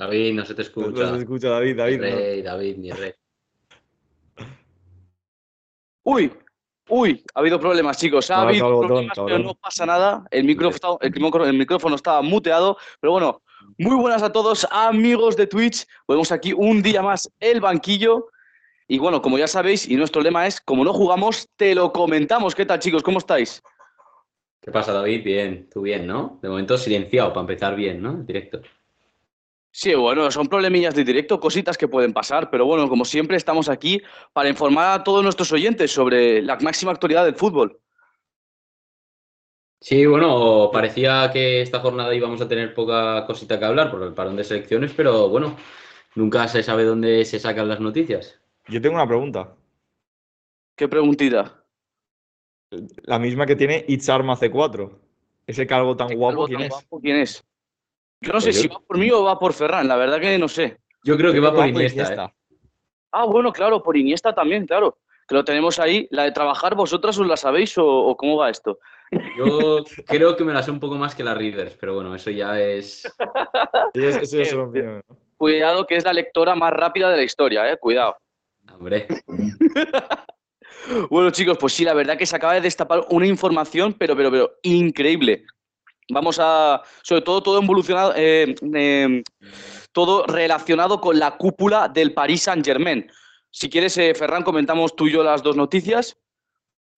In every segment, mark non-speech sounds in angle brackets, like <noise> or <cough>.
David, no se te escucha. No se escucha, David, David. Rey, David, ni rey. Uy, uy, ha habido problemas, chicos. Ha habido cabrón, problemas, pero no pasa nada. El micrófono, el, micrófono- el micrófono estaba muteado. Pero bueno, muy buenas a todos, amigos de Twitch. Volvemos aquí un día más el banquillo. Y bueno, como ya sabéis, y nuestro lema es, como no jugamos, te lo comentamos. ¿Qué tal, chicos? ¿Cómo estáis? ¿Qué pasa, David? Bien, tú bien, ¿no? De momento silenciado, para empezar bien, ¿no? El directo. Sí, bueno, son problemillas de directo, cositas que pueden pasar, pero bueno, como siempre estamos aquí para informar a todos nuestros oyentes sobre la máxima actualidad del fútbol. Sí, bueno, parecía que esta jornada íbamos a tener poca cosita que hablar por el parón de selecciones, pero bueno, nunca se sabe dónde se sacan las noticias. Yo tengo una pregunta. ¿Qué preguntita? La misma que tiene Itzarma C4. Ese calvo tan guapo, Calvo ¿quién tan es? guapo, ¿Quién es? Yo no sé Pues si va por mí o va por Ferran, la verdad que no sé. Yo creo que va por Iniesta, ¿eh? Ah, bueno, claro, por Iniesta también, claro. Que lo tenemos ahí. La de trabajar, ¿vosotras os la sabéis o, o cómo va esto? Yo creo que me la sé un poco más que la Rivers, pero bueno, eso ya es... <laughs> Cuidado que es la lectora más rápida de la historia, eh. Cuidado. Hombre, <laughs> Bueno, chicos, pues sí, la verdad que se acaba de destapar una información, pero, pero, pero increíble. Vamos a, sobre todo, todo evolucionado, eh, eh, todo relacionado con la cúpula del Paris Saint Germain. Si quieres, eh, Ferran, comentamos tú y yo las dos noticias.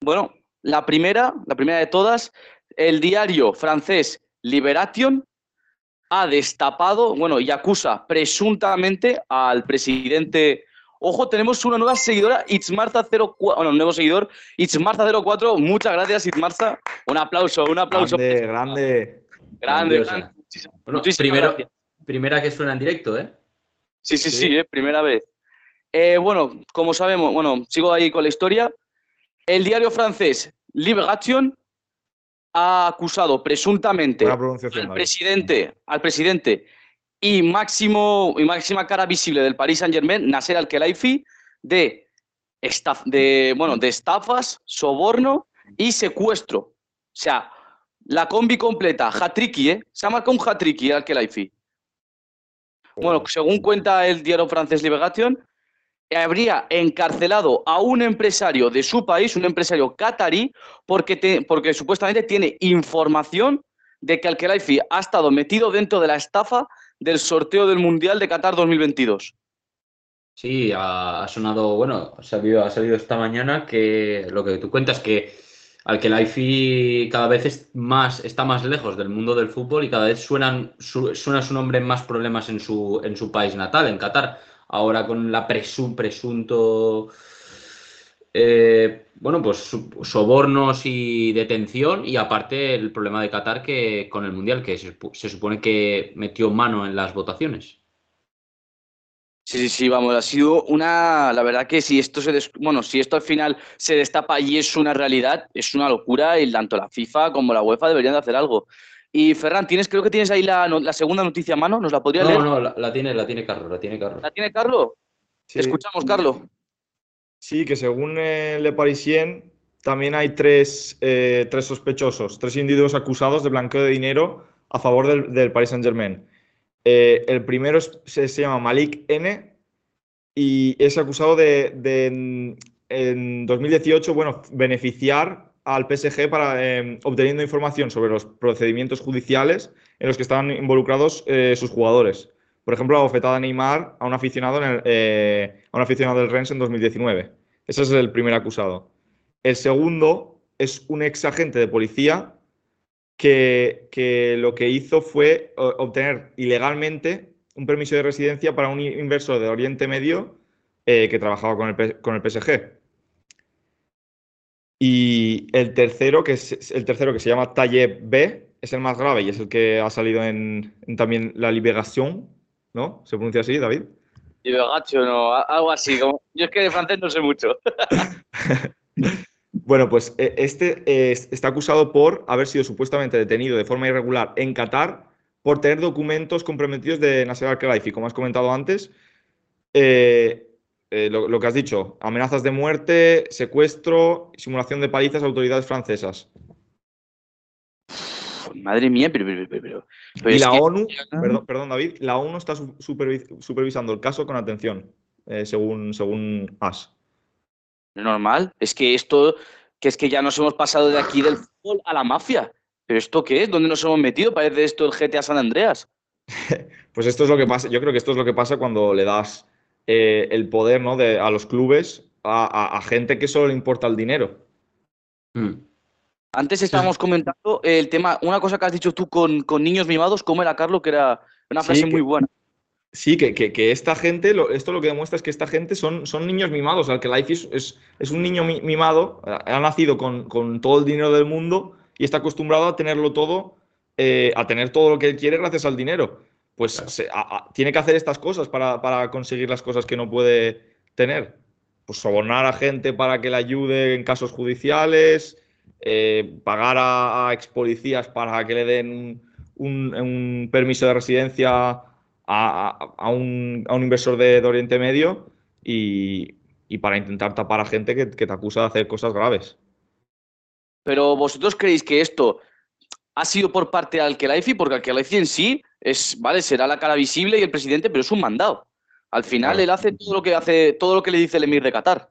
Bueno, la primera, la primera de todas, el diario francés Liberation ha destapado, bueno, y acusa presuntamente al presidente. Ojo, tenemos una nueva seguidora, Itzmarza04, bueno, un nuevo seguidor, Itzmarza04. Muchas gracias, Itzmarza. Un aplauso, un aplauso. Grande, grande. Grande, grande. Muchísimas- Bueno, muchísimas primero, gracias. primera que suena en directo, ¿eh? Sí, sí, sí, Sí. eh, primera vez. Eh, bueno, como sabemos, bueno, sigo ahí con la historia. El diario francés Libération ha acusado presuntamente al presidente, al presidente y máximo y máxima cara visible del Paris Saint Germain, Nasser Al-Khelaifi, de, estaf- de, bueno, de estafas, soborno y secuestro. O sea, la combi completa, hat-tricky, ¿eh? Se ha marcado un hat-tricky Al-Khelaifi. Bueno, según cuenta el diario francés Libération, habría encarcelado a un empresario de su país, un empresario catarí, porque, te- porque supuestamente tiene información de que Al-Khelaifi ha estado metido dentro de la estafa del sorteo del Mundial de Qatar 2022. Sí, ha, sonado, bueno, ha salido, esta mañana que lo que tú cuentas que al que la IFI cada vez es más, está más lejos del mundo del fútbol y cada vez suenan, su- suena su nombre en más problemas en su, en su país natal, en Qatar. Ahora con la presu- presunto, eh, bueno, pues sobornos y detención y aparte el problema de Qatar que con el Mundial, que se, se supone que metió mano en las votaciones. Sí, sí, sí, vamos, ha sido una, la verdad que si esto se, des- bueno, si esto al final se destapa y es una realidad, es una locura y tanto la FIFA como la UEFA deberían de hacer algo. Y Ferran, tienes, creo que tienes ahí la, no- la segunda noticia a mano, ¿nos la podría leer? No, no, la, la tiene, la tiene Carlos, la tiene Carlos. ¿La tiene Carlos? Sí. Escuchamos, Carlos. Sí, que según Le Parisien, también hay tres, eh, tres sospechosos, tres individuos acusados de blanqueo de dinero a favor del, del Paris Saint-Germain. Eh, el primero se, llama Malik N y es acusado de, en, en 2018, bueno, beneficiar al PSG para eh, obteniendo información sobre los procedimientos judiciales en los que estaban involucrados eh, sus jugadores. Por ejemplo, la bofetada Neymar a un aficionado, en el, a un aficionado del Rennes en 2019. Ese es el primer acusado. El segundo es un ex agente de policía que, lo que hizo fue obtener ilegalmente un permiso de residencia para un inversor de Oriente Medio eh, que trabajaba con el, PSG. Y el tercero, que es el tercero que se llama Tayeb B, es el más grave y es el que ha salido en, en también la Libération, ¿no? ¿Se pronuncia así, David? Gacho, no, algo así. Yo es que de francés no sé mucho. <laughs> Bueno, pues eh, este está acusado por haber sido supuestamente detenido de forma irregular en Qatar por tener documentos comprometidos de Nasser Al-Khelaifi, como has comentado antes. Eh, eh, lo, lo que has dicho, amenazas de muerte, secuestro, simulación de palizas a autoridades francesas. Madre mía, pero. pero, pero, pero y la que- ONU, perdón, perdón, David, la ONU está su- supervi- supervisando el caso con atención, eh, según, según AS. Normal. Es que esto, que es que ya nos hemos pasado de aquí del fútbol a la mafia. ¿Pero esto qué es? ¿Dónde nos hemos metido? Parece esto el GTA San Andreas. <laughs> Pues esto es lo que pasa, yo creo que esto es lo que pasa cuando le das eh, el poder ¿no? de, a los clubes a, a- a gente que solo le importa el dinero. Mm. Antes estábamos comentando el tema, una cosa que has dicho tú con, con niños mimados, ¿cómo era, Carlos? Que era una Sí, frase que- muy buena. Sí, que, que- que esta gente, lo- esto lo que demuestra es que esta gente son, son niños mimados. Al que Life es, es, es un niño mi- mimado, ha nacido con, con todo el dinero del mundo y está acostumbrado a tenerlo todo, eh, a tener todo lo que quiere gracias al dinero. Pues se- a- a- tiene que hacer estas cosas para, para conseguir las cosas que no puede tener. Pues sobornar a gente para que le ayude en casos judiciales, eh, pagar a, a ex policías para que le den un, un permiso de residencia a, un, a un inversor de, de Oriente Medio y, y para intentar tapar a gente que, que te acusa de hacer cosas graves. Pero vosotros creéis que esto ha sido por parte de Alkelaifi, porque Alkelaifi en sí es, vale, será la cara visible y el presidente, pero es un mandado. Al final Claro. él hace todo lo que hace, todo lo que le dice el emir de Qatar.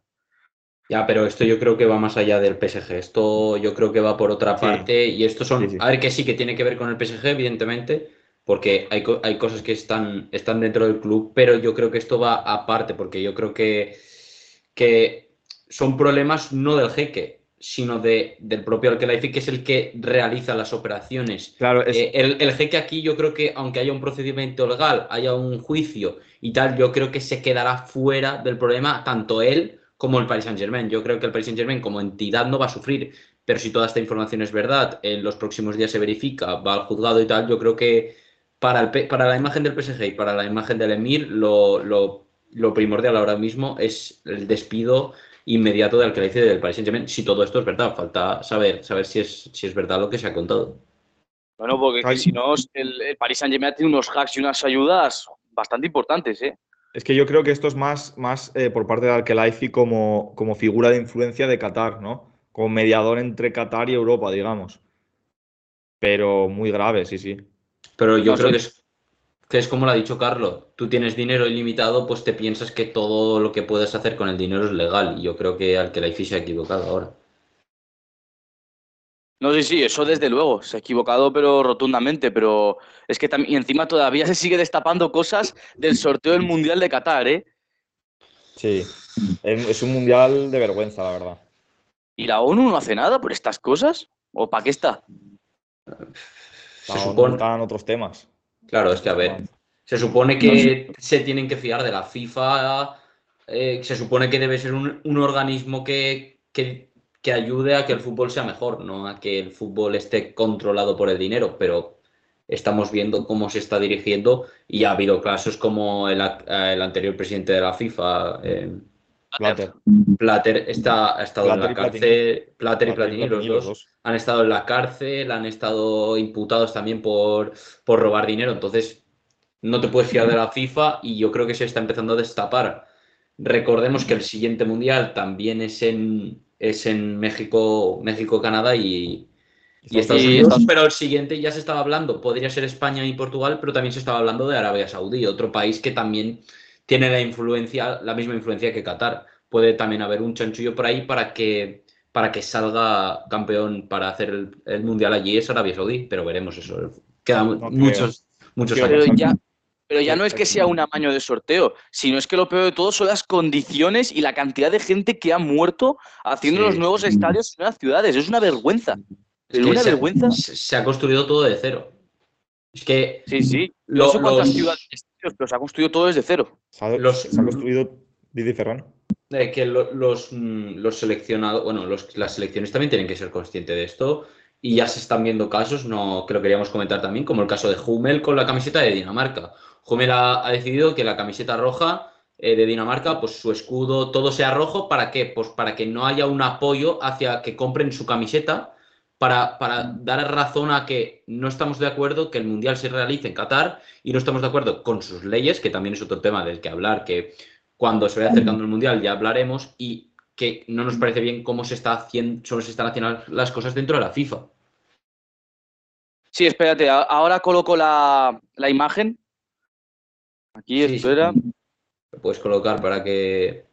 Ya, pero esto yo creo que va más allá del PSG. Esto yo creo que va por otra Sí. parte. Y esto son. Sí, sí. A ver, que sí que tiene que ver con el PSG, evidentemente, porque hay, hay cosas que están, están dentro del club, pero yo creo que esto va aparte, porque yo creo que, que son problemas no del jeque, sino de, del propio Al-Khelaifi, que es el que realiza las operaciones. Claro, es, Eh, el, el jeque aquí yo creo que aunque haya un procedimiento legal, haya un juicio y tal, yo creo que se quedará fuera del problema tanto él como el Paris Saint Germain. Yo creo que el Paris Saint Germain como entidad no va a sufrir, pero si toda esta información es verdad, en los próximos días se verifica, va al juzgado y tal, yo creo que para, el, para la imagen del PSG y para la imagen del Emir, lo, lo, lo primordial ahora mismo es el despido inmediato del que del Paris Saint Germain, si todo esto es verdad. Falta saber, saber si, es, si es verdad lo que se ha contado. Bueno, porque si no, el, el Paris Saint Germain tiene unos hacks y unas ayudas bastante importantes, ¿eh? Es que yo creo que esto es más, más eh, por parte de Al-Khelaifi como, como figura de influencia de Qatar, ¿no? Como mediador entre Qatar y Europa, digamos. Pero muy grave, sí, sí. Pero yo creo que es, que es como lo ha dicho Carlos. Tú tienes dinero ilimitado, pues te piensas que todo lo que puedes hacer con el dinero es legal. Y yo creo que al que la IFI se ha equivocado ahora. No, sí, sí, eso desde luego, se ha equivocado, pero rotundamente, pero es que también, y encima todavía se sigue destapando cosas del sorteo del Mundial de Qatar, ¿eh? Sí. Es, un mundial de vergüenza, la verdad. ¿Y la ONU no hace nada por estas cosas? ¿O para qué está? Se supone- están otros temas. Claro, es que a ver, se supone que se tienen que fiar de la FIFA, eh, se supone que debe ser un, un organismo que, que, que ayude a que el fútbol sea mejor, no a que el fútbol esté controlado por el dinero, pero estamos viendo cómo se está dirigiendo y ha habido casos como el, el anterior presidente de la FIFA, eh, Blatter. Plater, está, ha estado en Plater la y Platini. cárcel, Plater y Platini, Platini, los dos han estado en la cárcel, han estado imputados también por, por robar dinero. Entonces, no te puedes fiar de la FIFA y yo creo que se está empezando a destapar. Recordemos que el siguiente mundial también es en, es en México, México, Canadá y, y Estados Y Unidos, Estados- pero el siguiente ya se estaba hablando, podría ser España y Portugal, pero también se estaba hablando de Arabia Saudí, otro país que también tiene la influencia, la misma influencia que Qatar. Puede también haber un chanchullo por ahí para que, para que salga campeón para hacer el, el mundial allí es Arabia Saudí, pero veremos eso. Quedan No muchos, muchos años. ya, pero ya no es que sea un amaño de sorteo, sino es que lo peor de todo son las condiciones y la cantidad de gente que ha muerto haciendo Sí. los nuevos estadios en las ciudades. Es una vergüenza. Es que una se, vergüenza. se- ha construido todo de cero. Es que Sí, sí. Lo- no sé cuántas los- ciudades, pero se ha construido todo desde cero. Se ha, Los- se ha construido Didi Ferran. Eh, que lo- los, mm, los seleccionados, bueno, los- las selecciones también tienen que ser conscientes de esto y ya se están viendo casos, no, que lo queríamos comentar también, como el caso de Hummel con la camiseta de Dinamarca. Hummel ha, decidido que la camiseta roja eh, de Dinamarca, pues su escudo, todo sea rojo, ¿para qué? Pues para que no haya un apoyo hacia que compren su camiseta, para, para dar razón a que no estamos de acuerdo que el Mundial se realice en Qatar y no estamos de acuerdo con sus leyes, que también es otro tema del que hablar, que cuando se vaya acercando el Mundial ya hablaremos y que no nos parece bien cómo se, está haciendo, cómo se están haciendo las cosas dentro de la FIFA. Sí, espérate, ahora coloco la, la imagen. Aquí, Sí, espera. sí. Lo puedes colocar para que.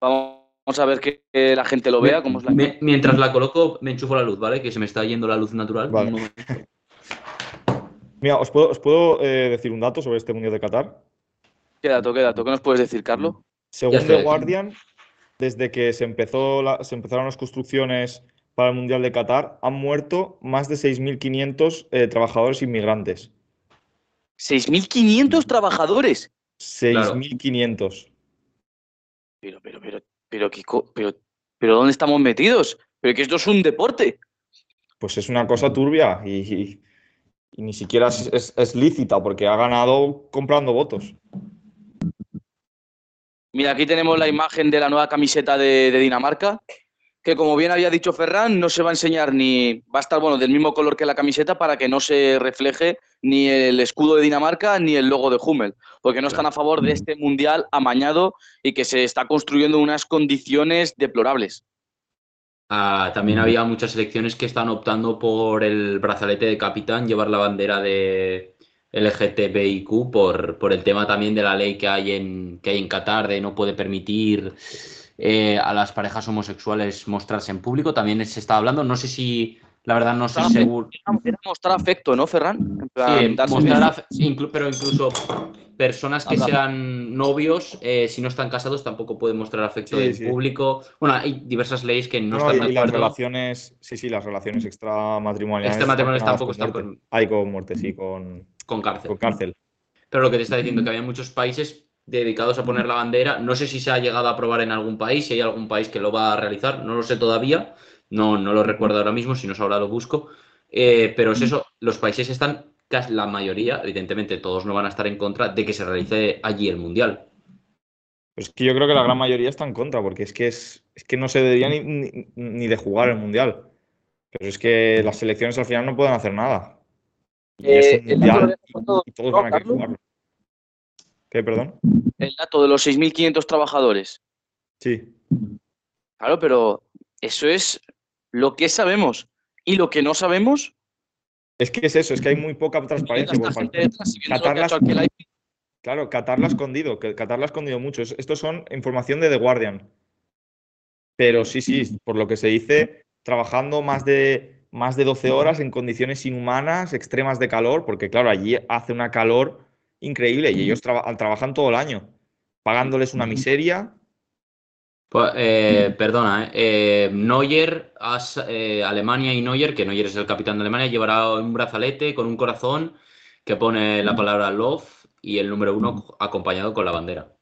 Vamos a ver que, la gente lo vea. Cómo es la... Me- mientras la coloco, me enchufo la luz, ¿vale? Que se me está yendo la luz natural. Vale. Un momento. Mira, ¿os puedo, os puedo, eh, decir un dato sobre este Mundial de Qatar? ¿Qué dato, qué dato? ¿Qué nos puedes decir, Carlos? Según estoy The. Guardian, desde que se, empezó la- se empezaron las construcciones para el Mundial de Qatar, han muerto más de 6.500 eh, trabajadores inmigrantes. 6.500 trabajadores. 6.500. Pero, pero, pero, pero, ¿qué co- pero, pero, ¿dónde estamos metidos? Pero que esto es un deporte. Pues es una cosa turbia y, y- y ni siquiera es, es- es lícita porque ha ganado comprando votos. Mira, aquí tenemos la imagen de la nueva camiseta de, de Dinamarca, que como bien había dicho Ferran, no se va a enseñar ni, va a estar bueno del mismo color que la camiseta para que no se refleje ni el escudo de Dinamarca ni el logo de Hummel, porque no están a favor de este mundial amañado y que se está construyendo en unas condiciones deplorables. Ah, también había muchas selecciones que están optando por el brazalete de capitán, llevar la bandera de LGTBIQ por, por el tema también de la ley que hay en, que hay en Qatar de no puede permitir eh, a las parejas homosexuales mostrarse en público. También se está hablando, no sé si, la verdad no sé Ah, seguro. Era mostrar afecto, ¿no, Ferran? En plan, Sí, mostrar af- inclu- pero incluso personas que sean novios, eh, si no están casados, tampoco pueden mostrar afecto Sí, en sí. público. Bueno, hay diversas leyes que no, No, están y, de y las relaciones, sí, sí, las relaciones extramatrimoniales. Extramatrimoniales están tampoco están con- Hay con muerte, sí, con, con cárcel. con cárcel. Pero lo que te está diciendo que había muchos países dedicados a poner la bandera. No sé si se ha llegado a aprobar en algún país, si hay algún país que lo va a realizar, no lo sé todavía. No, no lo recuerdo ahora mismo, si no ahora lo busco. Eh, pero es eso, los países están, casi la mayoría, evidentemente todos no van a estar en contra de que se realice allí el Mundial. Pues es que yo creo que la gran mayoría está en contra, porque es que, es, es que no se debería ni, ni- ni de jugar el Mundial. Pero es que las selecciones al final no pueden hacer nada. Y Eh, es un Mundial y, y todos ¿no, van a querer Carlos? jugarlo. ¿Qué, perdón? El dato de los 6.500 trabajadores. Sí. Claro, pero eso es lo que sabemos. Y lo que no sabemos, Es que es eso, es que hay muy poca transparencia. por parte- Claro, Qatar lo ha escondido, Qatar lo ha escondido mucho. Es- Estos son información de The Guardian. Pero sí, sí, por lo que se dice, trabajando más de, más de 12 horas en condiciones inhumanas, extremas de calor, porque claro, allí hace una calor increíble y ellos traba- trabajan todo el año, pagándoles una miseria. Pues, eh, perdona, eh, Eh, Neuer, eh, Alemania y Neuer, que Neuer es el capitán de Alemania, llevará un brazalete con un corazón que pone la palabra love y el número uno acompañado con la bandera.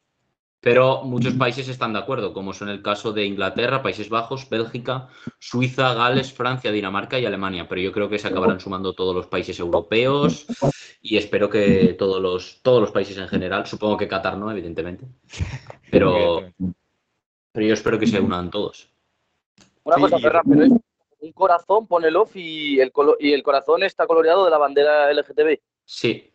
Pero muchos países están de acuerdo, como son el caso de Inglaterra, Países Bajos, Bélgica, Suiza, Gales, Francia, Dinamarca y Alemania. Pero yo creo que se acabarán sumando todos los países europeos y espero que todos los, todos los países en general, supongo que Qatar no, evidentemente, pero, pero yo espero que se unan todos. Una Sí, cosa, Ferran, pero es un corazón pone love y el, colo- y el corazón está coloreado de la bandera LGTB. Sí,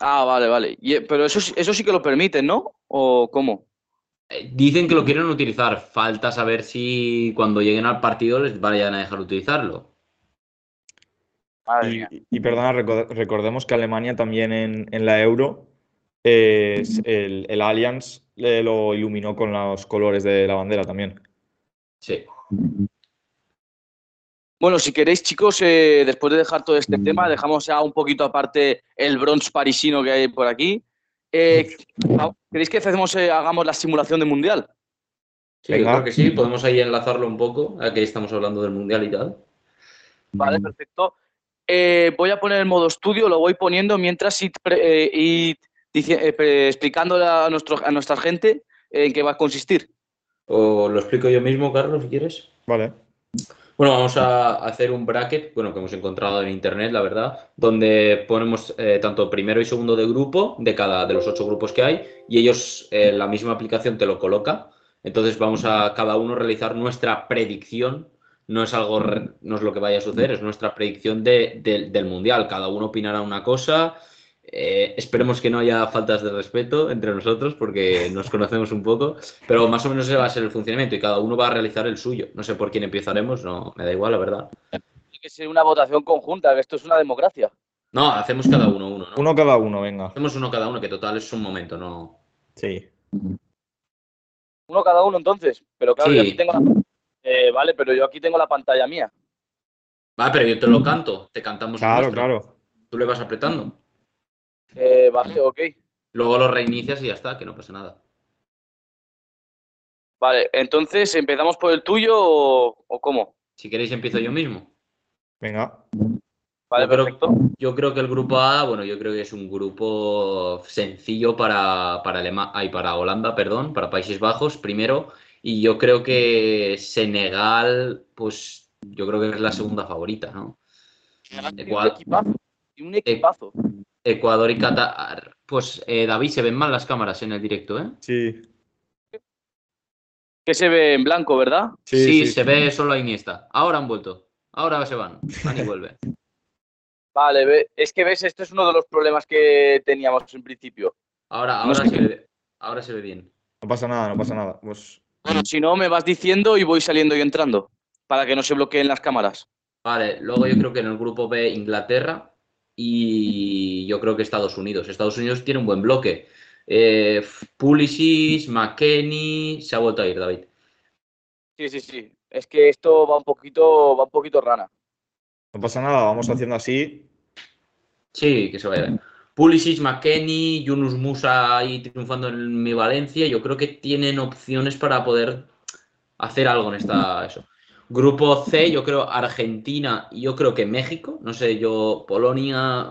Ah, vale, vale. Y, eh, pero eso, sí- eso sí que lo permiten, ¿no? ¿O cómo? Eh, Dicen que lo quieren utilizar. Falta saber si cuando lleguen al partido les vayan a dejar utilizarlo. Madre Y, mía. y perdona, reco- recordemos que Alemania también en, en la Euro, eh, es- el, el Allianz eh, lo iluminó con los colores de la bandera también. Sí. Bueno, si queréis, chicos, eh, después de dejar todo este tema, dejamos ya un poquito aparte el bronze parisino que hay por aquí. Eh, ¿Queréis que hacemos, eh, hagamos la simulación del mundial? Sí, yo Venga. creo que sí. Podemos ahí enlazarlo un poco, a que estamos hablando del Mundial y tal. Vale, perfecto. Eh, voy a poner el modo estudio, lo voy poniendo mientras eh, eh, pre- explicándole a, nuestro, a nuestra gente eh, en qué va a consistir. O lo explico yo mismo, Carlos, si quieres. Vale. Bueno, vamos a hacer un bracket, bueno, que hemos encontrado en internet, la verdad, donde ponemos eh, tanto primero y segundo de grupo, de cada de los ocho grupos que hay, y ellos, eh, la misma aplicación te lo coloca. Entonces vamos a cada uno realizar nuestra predicción. No es algo, no es lo que vaya a suceder, es nuestra predicción de- del mundial. Cada uno opinará una cosa. Eh, esperemos que no haya faltas de respeto entre nosotros porque nos conocemos un poco, pero más o menos ese va a ser el funcionamiento y cada uno va a realizar el suyo. No sé por quién empezaremos, no me da igual, la verdad. que ser una votación conjunta, que esto es una democracia. No, hacemos cada uno uno, ¿no? Uno cada uno, venga. Hacemos uno cada uno, que total es un momento, no. Sí. Uno cada uno entonces. Pero claro, Sí. yo aquí tengo la... Eh, vale, pero yo aquí tengo la pantalla mía. Va, pero yo te lo canto, te cantamos. Claro, nuestro. claro. Tú le vas apretando. Eh, vale, ok. Luego lo reinicias y ya está, que no pasa nada. Vale, entonces, ¿empezamos por el tuyo o, o cómo? Si queréis empiezo yo mismo. Venga. Vale, Yo creo- perfecto. Yo creo que el grupo A, bueno, yo creo que es un grupo sencillo para, para, Alema- ay, para Holanda, perdón, para Países Bajos primero. Y yo creo que Senegal, pues yo creo que es la segunda favorita, ¿no? Tiene un Igual. equipazo. Tiene un equipazo. Ecuador y Qatar. Pues eh, David, se ven mal las cámaras en el directo, ¿eh? Sí. Que se ve en blanco, ¿verdad? Sí, Sí, sí, se sí. ve solo a Iniesta. Ahora han vuelto. Ahora se van. Van y vuelven. <laughs> Vale, es que ves, este es uno de los problemas que teníamos en principio. Ahora, No ahora, sé se, ve, ahora se ve bien. No pasa nada, no pasa nada. Pues Bueno, si no, me vas diciendo y voy saliendo y entrando. Para que no se bloqueen las cámaras. Vale, luego yo creo que en el grupo B Inglaterra y yo creo que Estados Unidos. Estados Unidos tiene un buen bloque. Eh, Pulisic, McKenny, se ha vuelto a ir, David. Sí, sí, sí. Es que esto va un poquito, va un poquito rana. no pasa nada, vamos haciendo así. Sí, que se vaya. Pulisic, McKenny, Yunus Musa ahí triunfando en mi Valencia. Yo creo que tienen opciones para poder hacer algo en esta. Eso. Grupo C, yo creo Argentina y yo creo que México. No sé, yo, Polonia.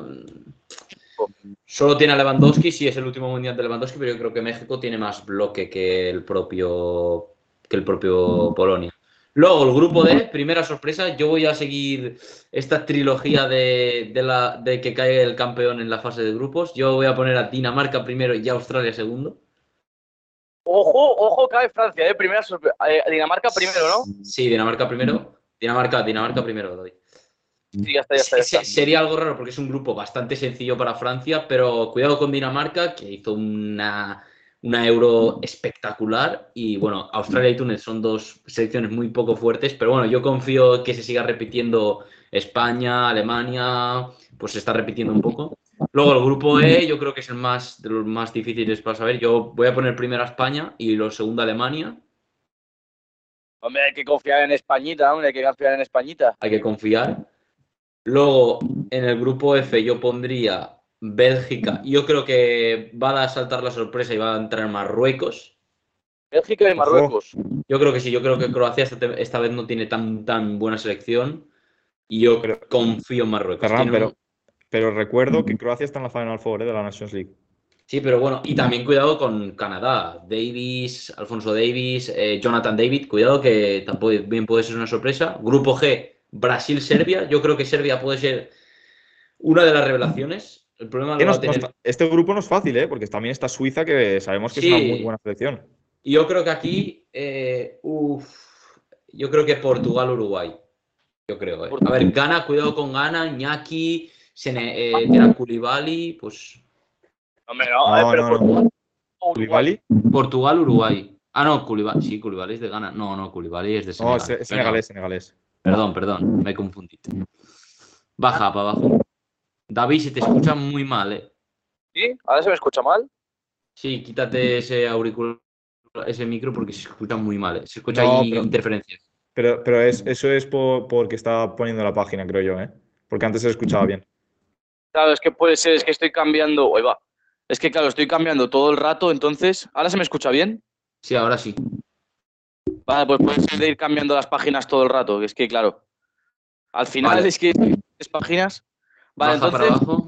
Solo tiene a Lewandowski, sí es el último mundial de Lewandowski, pero yo creo que México tiene más bloque que el propio, que el propio Polonia. Luego, el grupo D, primera sorpresa, yo voy a seguir esta trilogía de, de la, de que cae el campeón en la fase de grupos. Yo voy a poner a Dinamarca primero y a Australia segundo. Ojo, ojo, cae Francia, ¿eh? Primera eh, Dinamarca primero, ¿no? Sí, Dinamarca primero. Dinamarca, Dinamarca primero, David. Sí, ya está, ya está. Ya Se- está. Sería algo raro porque es un grupo bastante sencillo para Francia, pero cuidado con Dinamarca, que hizo una, una euro espectacular. Y bueno, Australia y Túnez son dos selecciones muy poco fuertes, pero bueno, yo confío que se siga repitiendo España, Alemania, pues se está repitiendo un poco. Luego el grupo E, yo creo que es el más de los más difíciles para saber. Yo voy a poner primero a España y lo segundo a Alemania. Hombre, hay que confiar en Españita, hombre, hay que confiar en Españita. hay que confiar. Luego, en el grupo F yo pondría Bélgica. Yo creo que va a saltar la sorpresa y va a entrar Marruecos. Bélgica y Ojo. Marruecos. Yo creo que sí, yo creo que Croacia esta, vez no tiene tan, tan buena selección. Y yo Pero- confío en Marruecos. Ferran, pero, pero recuerdo que Croacia está en la Final Four ¿eh? de la Nations League. Sí, pero bueno, y también cuidado con Canadá. Davis, Alfonso Davis, eh, Jonathan David, cuidado que también puede ser una sorpresa. Grupo G, Brasil-Serbia. Yo creo que Serbia puede ser una de las revelaciones. El problema va no- este grupo no es fácil, ¿eh? porque también está Suiza, que sabemos que Sí. es una muy buena selección. Y yo creo que aquí, eh, uf, yo creo que Portugal-Uruguay. Yo creo, eh. A ver, Gana, cuidado con Gana, Iñaki, Sene, eh, Koulibaly, pues Hombre, no, No, eh, pero no, por- no. Uruguay. Ah, no, Koulibaly, sí, Koulibaly es de Ghana. No, no, Koulibaly es de No, Senegal. es Perdón, senegalés, senegalés. Perdón, perdón, me he confundido. Baja para abajo. David, se te escucha muy mal, eh. ¿Sí? ¿Ahora se me escucha mal? Sí, quítate ese auricular, ese micro porque se escucha muy mal, eh. Se escucha No, ahí pero- interferencias. Pero, pero es, eso es por- porque está poniendo la página, creo yo, ¿eh? Porque antes se escuchaba bien. Claro, es que puede ser, es que estoy cambiando. Ahí va. Es que, claro, estoy cambiando todo el rato, entonces. ¿Ahora se me escucha bien? Sí, ahora sí. Vale, pues puede ser de ir cambiando las páginas todo el rato. que Es que, claro. Al final Vale. es que tres páginas. Vale, Baja entonces.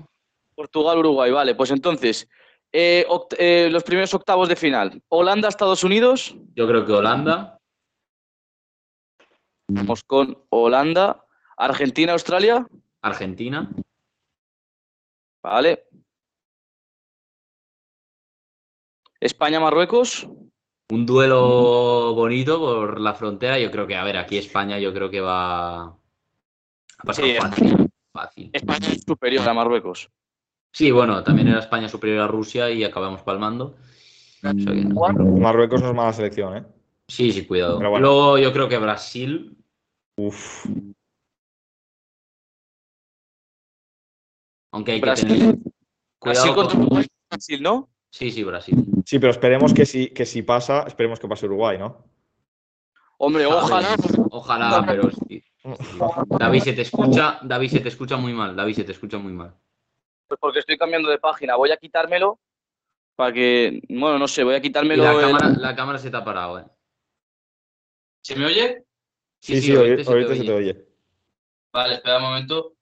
Portugal-Uruguay, vale. Pues entonces. eh, eh, los primeros octavos de final. Holanda-Estados Unidos. Yo creo que Holanda. Vamos con Holanda. Argentina-Australia. Argentina. Vale. España-Marruecos. Un duelo bonito por la frontera. Yo creo que, a ver, aquí España yo creo que va a pasar Sí, fácil. fácil. España es superior a Marruecos. Sí, bueno, también era España superior a Rusia y acabamos palmando. No. Marruecos no es mala selección, ¿eh? Sí, sí, cuidado. Bueno. Luego yo creo que Brasil. Uf. Aunque hay que Brasil. tener Brasil contra Uruguay, Brasil, ¿no? Sí, sí, Brasil. Sí, pero esperemos que si, que si pasa, esperemos que pase Uruguay, ¿no? Hombre, ojalá. Ojalá, pero sí. David se te escucha, David se te escucha muy mal, David se te escucha muy mal. Pues porque estoy cambiando de página. Voy a quitármelo para que. Bueno, no sé, voy a quitármelo. la el- cámara, la cámara se te ha parado, eh. ¿Se me oye? Sí, sí, ahorita ahorita, se te ahorita se te oye. Vale, espera un momento.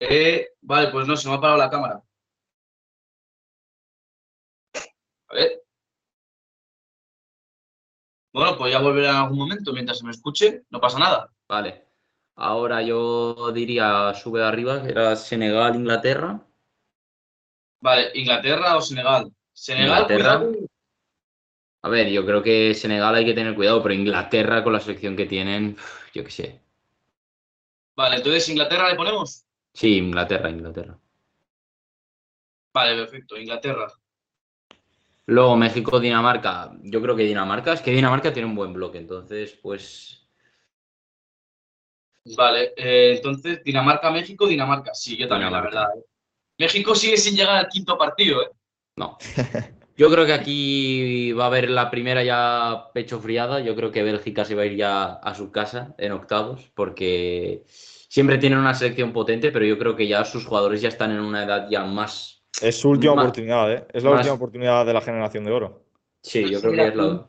Eh, vale, pues no, se me ha parado la cámara. A ver. Bueno, pues ya volveré en algún momento. Mientras se me escuche, no pasa nada. Vale. Ahora yo diría sube arriba, que era Senegal, Inglaterra. Vale, ¿Inglaterra o Senegal? Senegal, Inglaterra. cuidado. A ver, yo creo que Senegal hay que tener cuidado, pero Inglaterra con la selección que tienen, yo qué sé. Vale, entonces Inglaterra le ponemos. Sí, Inglaterra, Inglaterra. Vale, perfecto, Inglaterra. Luego México, Dinamarca. Yo creo que Dinamarca, es que Dinamarca tiene un buen bloque, entonces, pues. Vale, eh, entonces Dinamarca, México, Dinamarca. Sí, yo también, Dinamarca. la verdad. ¿eh? México sigue sin llegar al quinto partido, ¿eh? No. <laughs> Yo creo que aquí va a haber la primera ya pecho friada. Yo creo que Bélgica se va a ir ya a su casa en octavos, porque siempre tienen una selección potente, pero yo creo que ya sus jugadores ya están en una edad ya más. Es su última Ma- oportunidad, ¿eh? Es la más- última oportunidad de la generación de oro. Sí, yo creo que es la.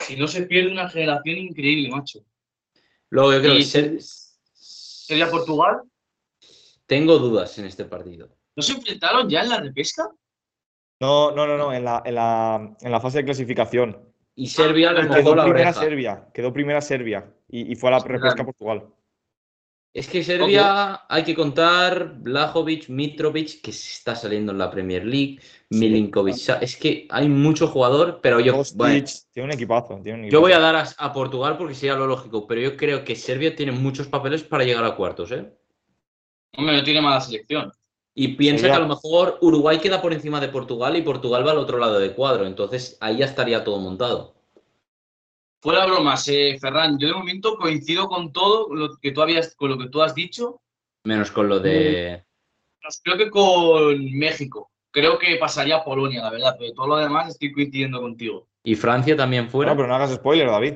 Si no se pierde una generación increíble, macho. Luego yo creo Y- que ser- ¿Sería Portugal? tengo dudas en este partido. ¿No se enfrentaron ya en la repesca? No, no, no, no, en la, en la, en la fase de clasificación. Y Serbia Ah, le Quedó mojó la primera oreja. Serbia, quedó primera Serbia y, y fue a la repesca. Portugal. Es que Serbia hay que contar Blajovic, Mitrovic, que se está saliendo en la Premier League, Milinkovic. Es que hay mucho jugador, pero yo, bueno, tiene un equipazo, tiene un yo voy a dar a, a Portugal porque sería lo lógico, pero yo creo que Serbia tiene muchos papeles para llegar a cuartos, ¿eh? Hombre, no tiene mala selección. Y piensa que a lo mejor Uruguay queda por encima de Portugal y Portugal va al otro lado del cuadro, entonces ahí ya estaría todo montado. Fuera bromas, eh, Ferran, yo de momento coincido con todo lo que tú habías, con lo que tú has dicho. Menos con lo de... Creo que con México. Creo que pasaría Polonia, la verdad, pero todo lo demás estoy coincidiendo contigo. Y Francia también fuera. No, pero no hagas spoiler, David.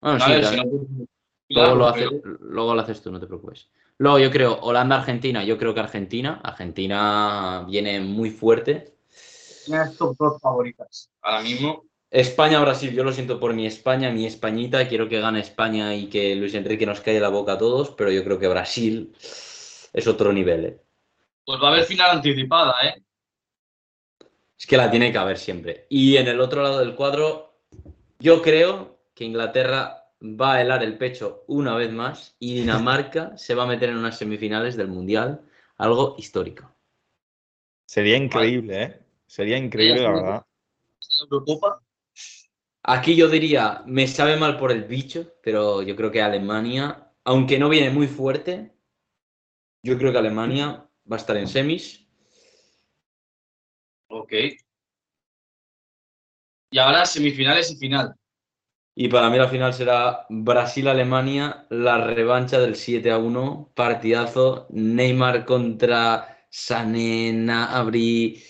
Bueno, A sí, ver, ta- si no- Luego Claro, lo, haces, pero- luego lo haces tú, no te preocupes. Luego yo creo Holanda-Argentina, yo creo que Argentina. Argentina viene muy fuerte. Las top dos favoritas. Ahora mismo. España-Brasil, yo lo siento por mi España, mi Españita. Quiero que gane España y que Luis Enrique nos calle la boca a todos, pero yo creo que Brasil es otro nivel. ¿eh? Pues va a haber final anticipada, ¿eh? Es que la tiene que haber siempre. Y en el otro lado del cuadro, yo creo que Inglaterra va a helar el pecho una vez más y Dinamarca <laughs> se va a meter en unas semifinales del Mundial, algo histórico. Sería increíble, ¿eh? Sería increíble, la verdad. Eurocopa. Aquí yo diría, me sabe mal por el bicho, pero yo creo que Alemania, aunque no viene muy fuerte, yo creo que Alemania va a estar en semis. Ok. Y ahora semifinales y final. Y para mí la final será Brasil-Alemania, la revancha del 7 a 1, partidazo, Neymar contra Sané, Abri,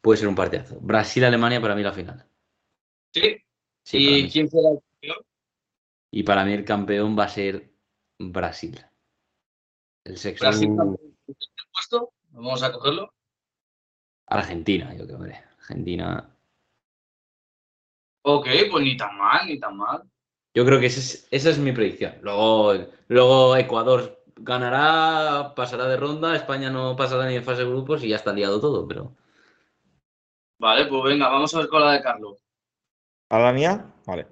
puede ser un partidazo. Brasil-Alemania para mí la final. ¿Sí? ¿Y quién será el campeón? Y para mí el campeón va a ser Brasil. El sexto. Brasil campeón. ¿Tercer puesto? Vamos a cogerlo. Argentina, yo creo, hombre. Argentina. Ok, pues ni tan mal, ni tan mal. Yo creo que esa es, esa es mi predicción. Luego, luego Ecuador ganará, pasará de ronda, España no pasará ni en fase de grupos y ya está liado todo, pero. Vale, pues venga, vamos a ver con la de Carlos. ¿A la mía? Vale.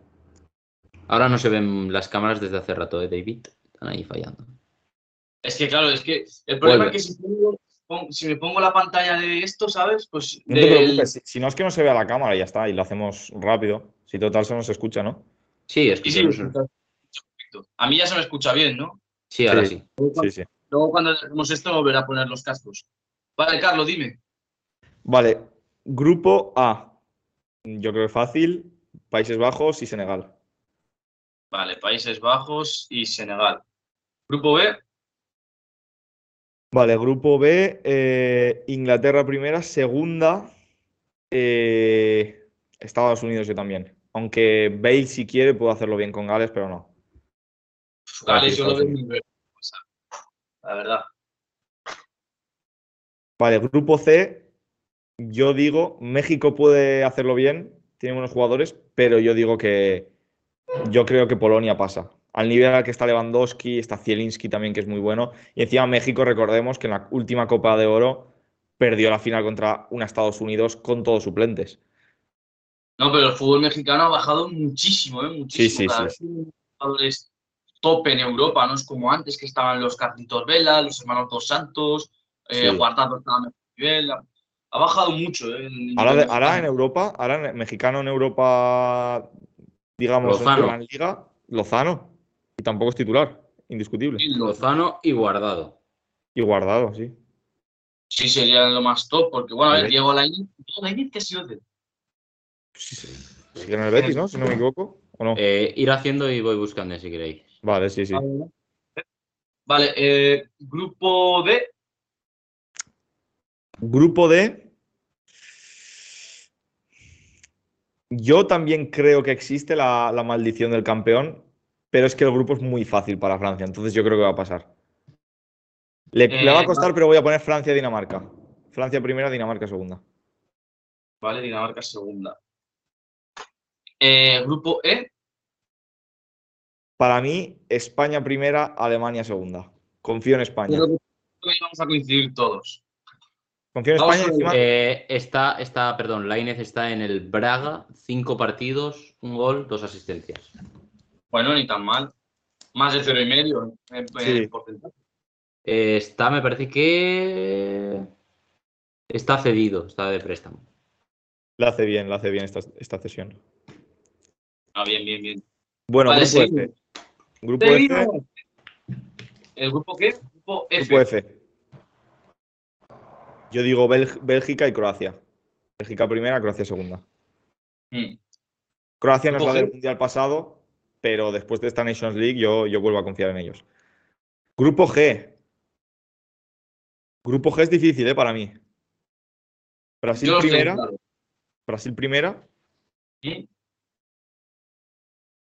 Ahora no se ven las cámaras desde hace rato, ¿eh, David? Están ahí fallando. Es que claro, es que el problema Vuelve. es que si, pongo- pon- si me pongo la pantalla de esto, ¿sabes? Pues No te preocupes, si, si no es que no se vea la cámara y ya está, y lo hacemos rápido. Si total se nos escucha, ¿no? Sí, es que Sí, sí, perfecto. A mí ya se me escucha bien, ¿no? Sí, ahora Sí. sí. Sí, sí. Luego cuando hagamos esto volveré a poner los cascos. Vale, Carlos, dime. Vale, grupo A. Yo creo que fácil. Países Bajos y Senegal. Vale, Países Bajos y Senegal. Grupo B, Vale, grupo B, eh, Inglaterra primera, segunda, eh, Estados Unidos yo también. Aunque Bale si quiere puede hacerlo bien con Gales, pero no. Gales, yo lo veo muy bien. O sea, La verdad. Vale, grupo C, yo digo, México puede hacerlo bien, tiene buenos jugadores, pero yo digo que yo creo que Polonia pasa. Al nivel al que está Lewandowski, está Zielinski también, que es muy bueno. Y encima México, recordemos que en la última Copa de Oro perdió la final contra Estados Unidos con todos suplentes. No, pero el fútbol mexicano ha bajado muchísimo, ¿eh? Muchísimo. sí, sí. hay jugadores top en Europa, no es como antes que estaban los Carlitos Vela, los hermanos Dos Santos, eh, Sí. Guardado estaba mejor nivel. Ha bajado mucho, ¿eh? Ahora, de- ahora en. Europa, ahora en mexicano en Europa, digamos, en Lozano. la gran liga, Lozano. Y tampoco es titular, indiscutible. Lo- Lozano y Guardado. Y guardado, sí. Sí, sería lo más top, porque bueno, a ver. Diego Lainez, Diego Lainez, ¿qué ha sido de él? Sí, sí. En el Betis, ¿no? Si no me equivoco. ¿O no? Eh, ir haciendo y voy buscando si queréis. Vale, sí, sí. Vale, eh, grupo D, Grupo D. Yo también creo que existe la, la maldición del campeón, pero es que el grupo es muy fácil para Francia, entonces yo creo que va a pasar. Le, le va a Eh, costar, pero voy a poner Francia-Dinamarca. Francia primera, Dinamarca segunda. vale, Dinamarca segunda. Eh, grupo E, Para mí, España primera, Alemania segunda. Confío en España. creo que vamos a coincidir todos. Confío en Vamos España encima. Eh, está, está, perdón, Lainez está en el Braga, cinco partidos, un gol, dos asistencias. Bueno, ni tan mal. Más de cero y medio en, en Sí. porcentaje. Eh, está, me parece que está cedido, está de préstamo. La hace bien, la hace bien esta, esta cesión. Ah, bien, bien, bien. Bueno, Vale, grupo sí. F. Grupo F. ¿El grupo qué? Grupo F. Grupo F. Yo digo Bélg- Bélgica y Croacia. Bélgica primera, Croacia segunda. Mm. Croacia no es Grupo la del. Mundial pasado, pero después de esta Nations League yo, yo vuelvo a confiar en ellos. Grupo G. Grupo G es difícil, ¿eh? Para mí. Brasil Yo primera. claro. Brasil primera. Mm.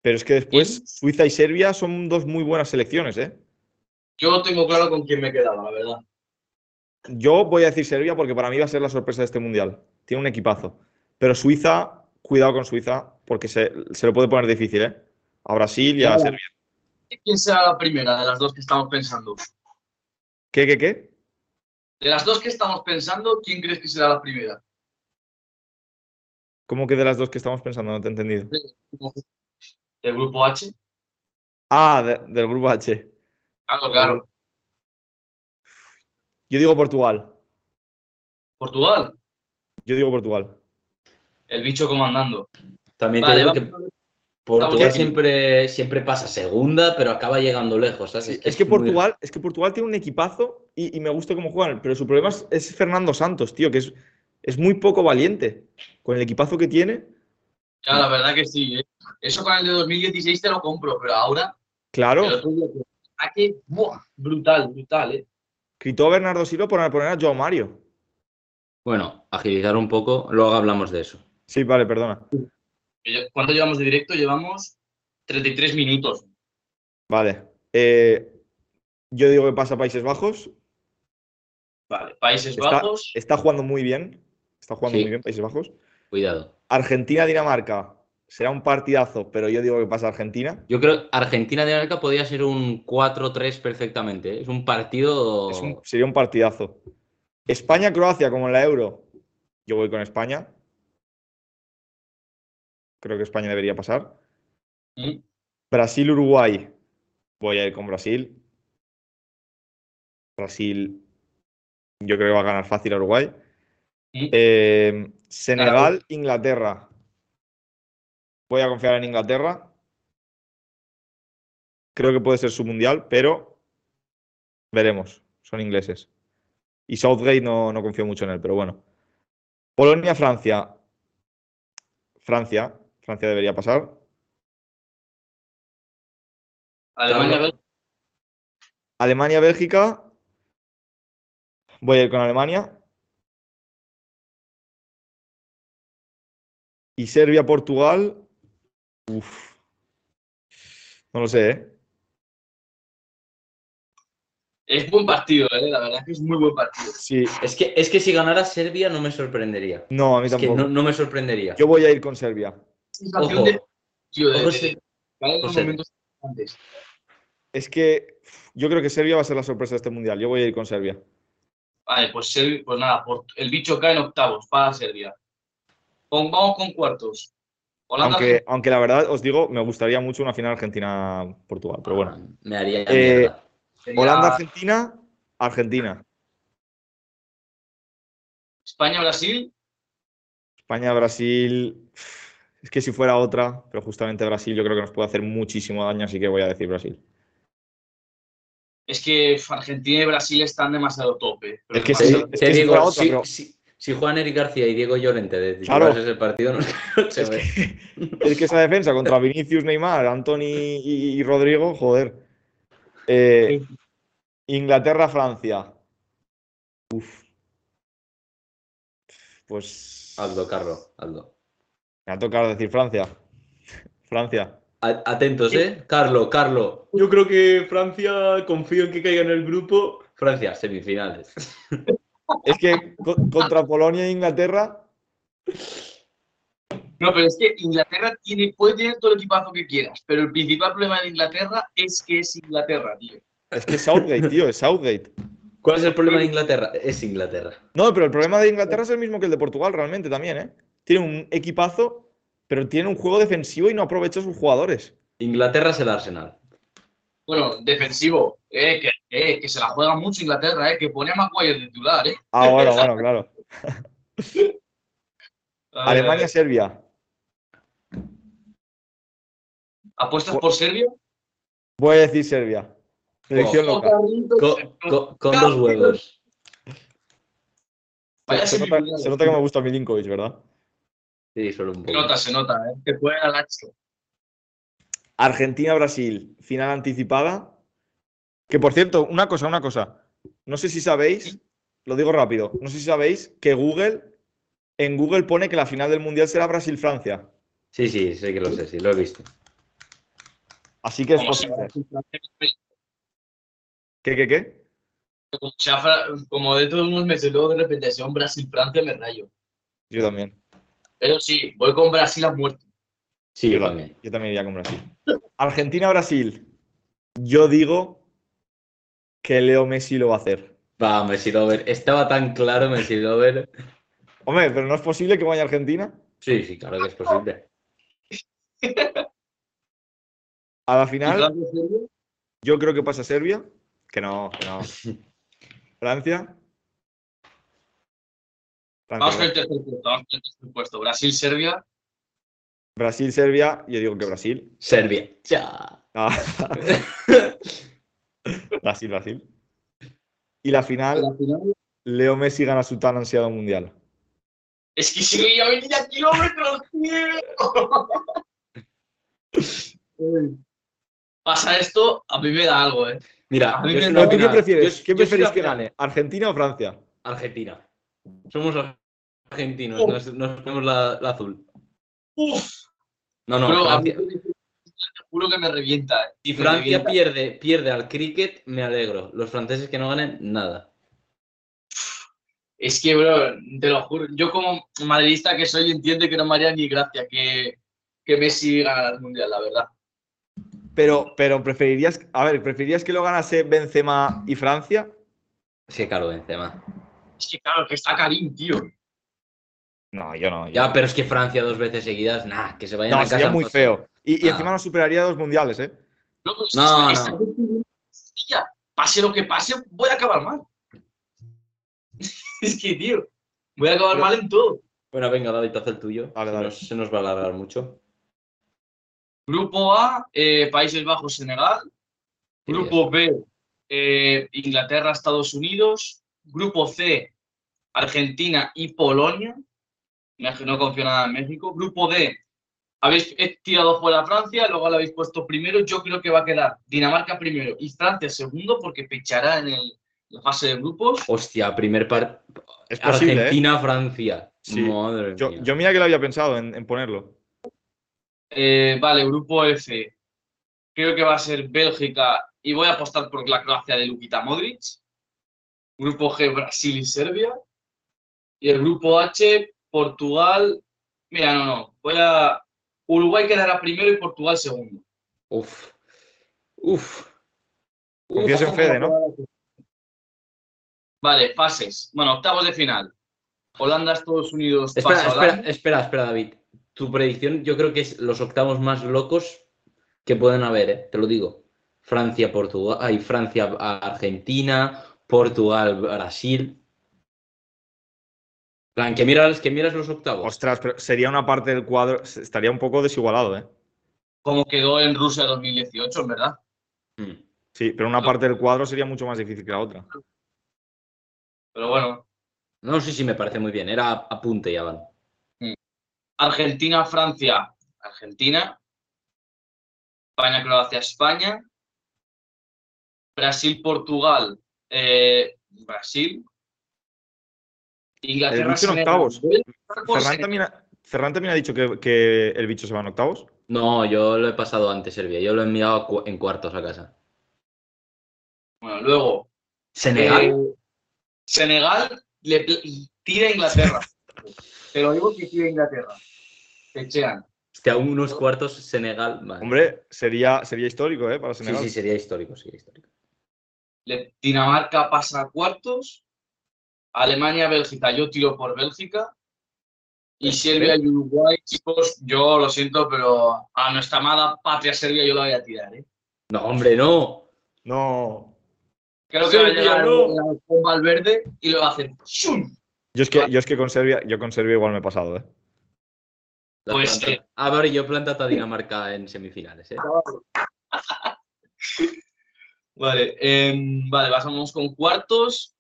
Pero es que después. Suiza y Serbia son dos muy buenas selecciones, ¿eh? Yo tengo claro con quién me he quedado, la verdad. Yo voy a decir Serbia porque para mí va a ser la sorpresa de este mundial. Tiene un equipazo. Pero Suiza, cuidado con Suiza, porque se, se lo puede poner difícil, ¿eh? A Brasil y a. Serbia. ¿Quién será la primera de las dos que estamos pensando? ¿Qué, qué, qué? De las dos que estamos pensando, ¿quién crees que será la primera? ¿Cómo que de las dos que estamos pensando? No te he entendido. ¿Del grupo H? Ah, de- del grupo H. Claro, claro. Yo digo Portugal. Portugal, Yo digo Portugal. el bicho comandando. También te Vale, digo que. Portugal siempre, siempre pasa segunda, pero acaba llegando lejos. ¿sabes? Es que Portugal, es que Portugal tiene un equipazo y, y me gusta cómo juegan, pero su problema es, es Fernando Santos, tío, que es, es muy poco valiente. Con el equipazo que tiene, Ya, la verdad que sí. ¿eh? Eso con el de 2016 te lo compro, pero ahora. claro. ¡buah! brutal, brutal, ¿eh? Gritó a Bernardo Silva por poner a Joao Mario. Bueno, agilizar un poco, luego hablamos de eso. Sí, vale, perdona. ¿Cuánto llevamos de directo? Llevamos 33 minutos. Vale. Eh, yo digo que pasa Países Bajos. Vale, Países Está, Bajos. está jugando muy bien. Está jugando Sí. muy bien Países Bajos. Cuidado. Argentina-Dinamarca. Será un partidazo, pero yo digo que pasa Argentina. Yo creo que Argentina-Dinamarca podría ser un 4-3 perfectamente. ¿eh? Es un partido. Es un- sería un partidazo. España-Croacia, como en la Euro. Yo voy con España. Creo que España debería pasar. Brasil-Uruguay. Voy a ir con Brasil. Brasil. Yo creo que va a ganar fácil a Uruguay. Eh, Senegal-Inglaterra. Voy a confiar en Inglaterra. Creo que puede ser su mundial, pero veremos. Son ingleses. Y Southgate no, no confío mucho en él, pero bueno. Polonia-Francia. Francia. Francia debería pasar. Alemania, Claro. Alemania-Bélgica. Voy a ir con Alemania. Y Serbia-Portugal. Uf. No lo sé, ¿eh? Es buen partido, ¿eh? La verdad es que es muy buen partido. Sí. Es que, es que si ganara Serbia no me sorprendería. No, a mí Es que tampoco. no, no me sorprendería. Yo voy a ir con Serbia. Sensación Ojo. de- tío, de- Ojo, de- sí. ¿vale? Los José. momentos importantes. Es que yo creo que Serbia va a ser la sorpresa de este mundial. Yo voy a ir con Serbia. Vale, pues, pues nada, por- el bicho cae en octavos para Serbia. Con- vamos con cuartos. Holanda, Aunque, aunque la verdad os digo, me gustaría mucho una final Argentina-Portugal. Pero bueno. Ah, Me haría Eh, Holanda-Argentina, Argentina. España, Brasil. España-Brasil. Es que si fuera otra, pero justamente Brasil yo creo que nos puede hacer muchísimo daño, así que voy a decir Brasil. Es que Argentina y Brasil están demasiado tope. Es que demasiado. es si digo, fuera otra, si, pero- si- si juegan Eric García y Diego Llorente de Claro. ese partido, no se Es ve. que, es que esa defensa contra Vinicius, Neymar, Anthony y, y Rodrigo, joder. Eh, Inglaterra-Francia. Uf. Pues Aldo, Carlos, Aldo. Me ha tocado decir Francia. Francia. Atentos, ¿eh? Carlo, Carlo. Yo creo que Francia, confío en que caiga en el grupo. Francia, semifinales. <laughs> Es que co- contra Polonia e Inglaterra, No, pero es que Inglaterra tiene, puede tener todo el equipazo que quieras, pero el principal problema de Inglaterra es que es Inglaterra, tío. es que es Southgate, tío, es Southgate. ¿Cuál es el problema de Inglaterra? Es Inglaterra. No, pero el problema de Inglaterra es el mismo que el de Portugal, realmente también, ¿eh? Tiene un equipazo, pero tiene un juego defensivo y no aprovecha a sus jugadores. Inglaterra es el Arsenal. Bueno, defensivo, eh, que, eh, que se la juega mucho Inglaterra, eh, que pone a Maguire de titular, eh. Ah, bueno, bueno, claro. <laughs> Alemania-Serbia. ¿Apuestas por Serbia? Voy a decir Serbia. Predicción loca. Con, con- con dos huevos. Se nota, se nota que me gusta Milinkovic, ¿verdad? Sí, solo un Se poco. nota, se nota, eh. Que juega al hacho. Argentina-Brasil, final anticipada. Que por cierto, una cosa, una cosa. No sé si sabéis, lo digo rápido, no sé si sabéis que Google, en Google pone que la final del Mundial será Brasil-Francia. Sí, sí, sé que lo sé, sí, lo he visto. Así que es posible. ¿Qué, qué, qué? como dentro de unos meses, luego de repente sea un Brasil-Francia, me rayo. Yo también. Pero sí, voy con Brasil a muerte. Sí, yo también. Yo también iría con Brasil. Argentina-Brasil. Yo digo que Leo Messi lo va a hacer. Va, Messi Lover. Estaba tan claro Messi Lover. Hombre, pero no es posible que vaya a Argentina. Sí, sí, claro que es posible. A la ¿Y final, yo creo que pasa Serbia. Que no, que no. <laughs> Francia. Vamos con el tercer puesto. Vamos con el tercer puesto. Brasil-Serbia. Brasil, Serbia. Yo digo que Brasil. Serbia. Ya. Ah. <laughs> Brasil, Brasil. Y la final, La final. Leo Messi gana su tan ansiado mundial. Es que venir a kilómetros, tío. <laughs> Pasa esto, a mí me da algo, ¿eh? Mira, A mí me soy da- la ¿Pero tú qué prefieres? Yo- ¿Qué yo soy preferís la que gane? ¿Argentina o Francia? Argentina. Somos argentinos, Oh. nos, nos ponemos la, la azul. Uf, No, no, mí Francia. te juro que me revienta. ¿eh? Si Francia revienta. pierde, pierde al cricket, me alegro. Los franceses que no ganen, nada. Es que, bro, te lo juro, yo como madridista que soy entiendo que no me haría ni gracia que, que Messi gane el Mundial, la verdad. Pero, pero preferirías, a ver, ¿preferirías que lo ganase Benzema y Francia? Que claro, Benzema. Es que claro, que está Karim, tío. No, yo no. yo Ya, no. pero es que Francia dos veces seguidas, nah, que se vayan No, a casa. sería muy feo. Y, y encima nos superaría dos mundiales, ¿eh? No, pero No, no. pase lo que pase, voy a acabar mal. <laughs> es que, tío, voy a acabar mal en todo. Bueno, venga, David, haz el tuyo. Dale, Se dale. nos- se nos va a alargar mucho. Grupo A, eh, Países Bajos, Senegal. Grupo B, eh, Inglaterra, Estados Unidos. Grupo C, Argentina y Polonia. No confío nada en México. Grupo D, Habéis tirado fuera a Francia, luego lo habéis puesto primero. Yo creo que va a quedar Dinamarca primero y Francia segundo porque pichará en el- la fase de grupos. Hostia, primer par. Es posible, ¿eh? Argentina-Francia. Sí. Madre Yo, mía. yo mira que lo había pensado en, en ponerlo. Eh, vale, grupo F. Creo que va a ser Bélgica y voy a apostar por la Croacia de Lukita Modric. Grupo G, Brasil y Serbia. Y el grupo H, Portugal. Mira, no, no. Voy a. Uruguay quedará primero y Portugal segundo. Uf. Uf. Confías en Fede, ¿no? Vale, fases. Bueno, octavos de final. Holanda, Estados Unidos, Espera, pasa espera, espera, espera, David. Tu predicción, yo creo que es los octavos más locos que pueden haber, ¿eh? te lo digo. Francia, Portugal, hay Francia, Argentina, Portugal, Brasil. Plan, que miras, que miras los octavos. Ostras, pero sería una parte del cuadro, estaría un poco desigualado, ¿eh? Como quedó en Rusia 2018, en verdad. Mm. Sí, pero una parte del cuadro sería mucho más difícil que la otra. Pero bueno, No, sí, sí, me parece muy bien. Era apunte ya van. Argentina, Francia, Argentina. España, Croacia, España. Brasil, Portugal, eh, Brasil. Inglaterra, El bicho en octavos. Ferran también, ha, Ferran también ha dicho que, que el bicho se va en octavos. No, yo lo he pasado antes, Serbia. Yo lo he enviado a cu- en cuartos a casa. Bueno, luego. Senegal. eh, Senegal le tira a Inglaterra. <laughs> Te lo digo que tira a Inglaterra. Te chean. Hostia, unos cuartos Senegal. vale. Hombre, sería, sería histórico, ¿eh? Para Sí, Senegal. sí, sería histórico, sería histórico. Le- Dinamarca pasa a cuartos. Alemania, Bélgica, yo tiro por Bélgica. Y Serbia y Uruguay, chicos, yo lo siento, pero a nuestra amada patria Serbia yo la voy a tirar. ¿eh? No, hombre, no. No. Creo que va a llegar no. la bomba al verde y lo va a hacer. ¡shum! Yo es que, yo es que con Serbia, yo con Serbia igual me he pasado, ¿eh? La Pues, planta- eh. A ver, yo he plantado a Dinamarca en semifinales, ¿eh? <laughs> Vale, em, vale, pasamos con cuartos.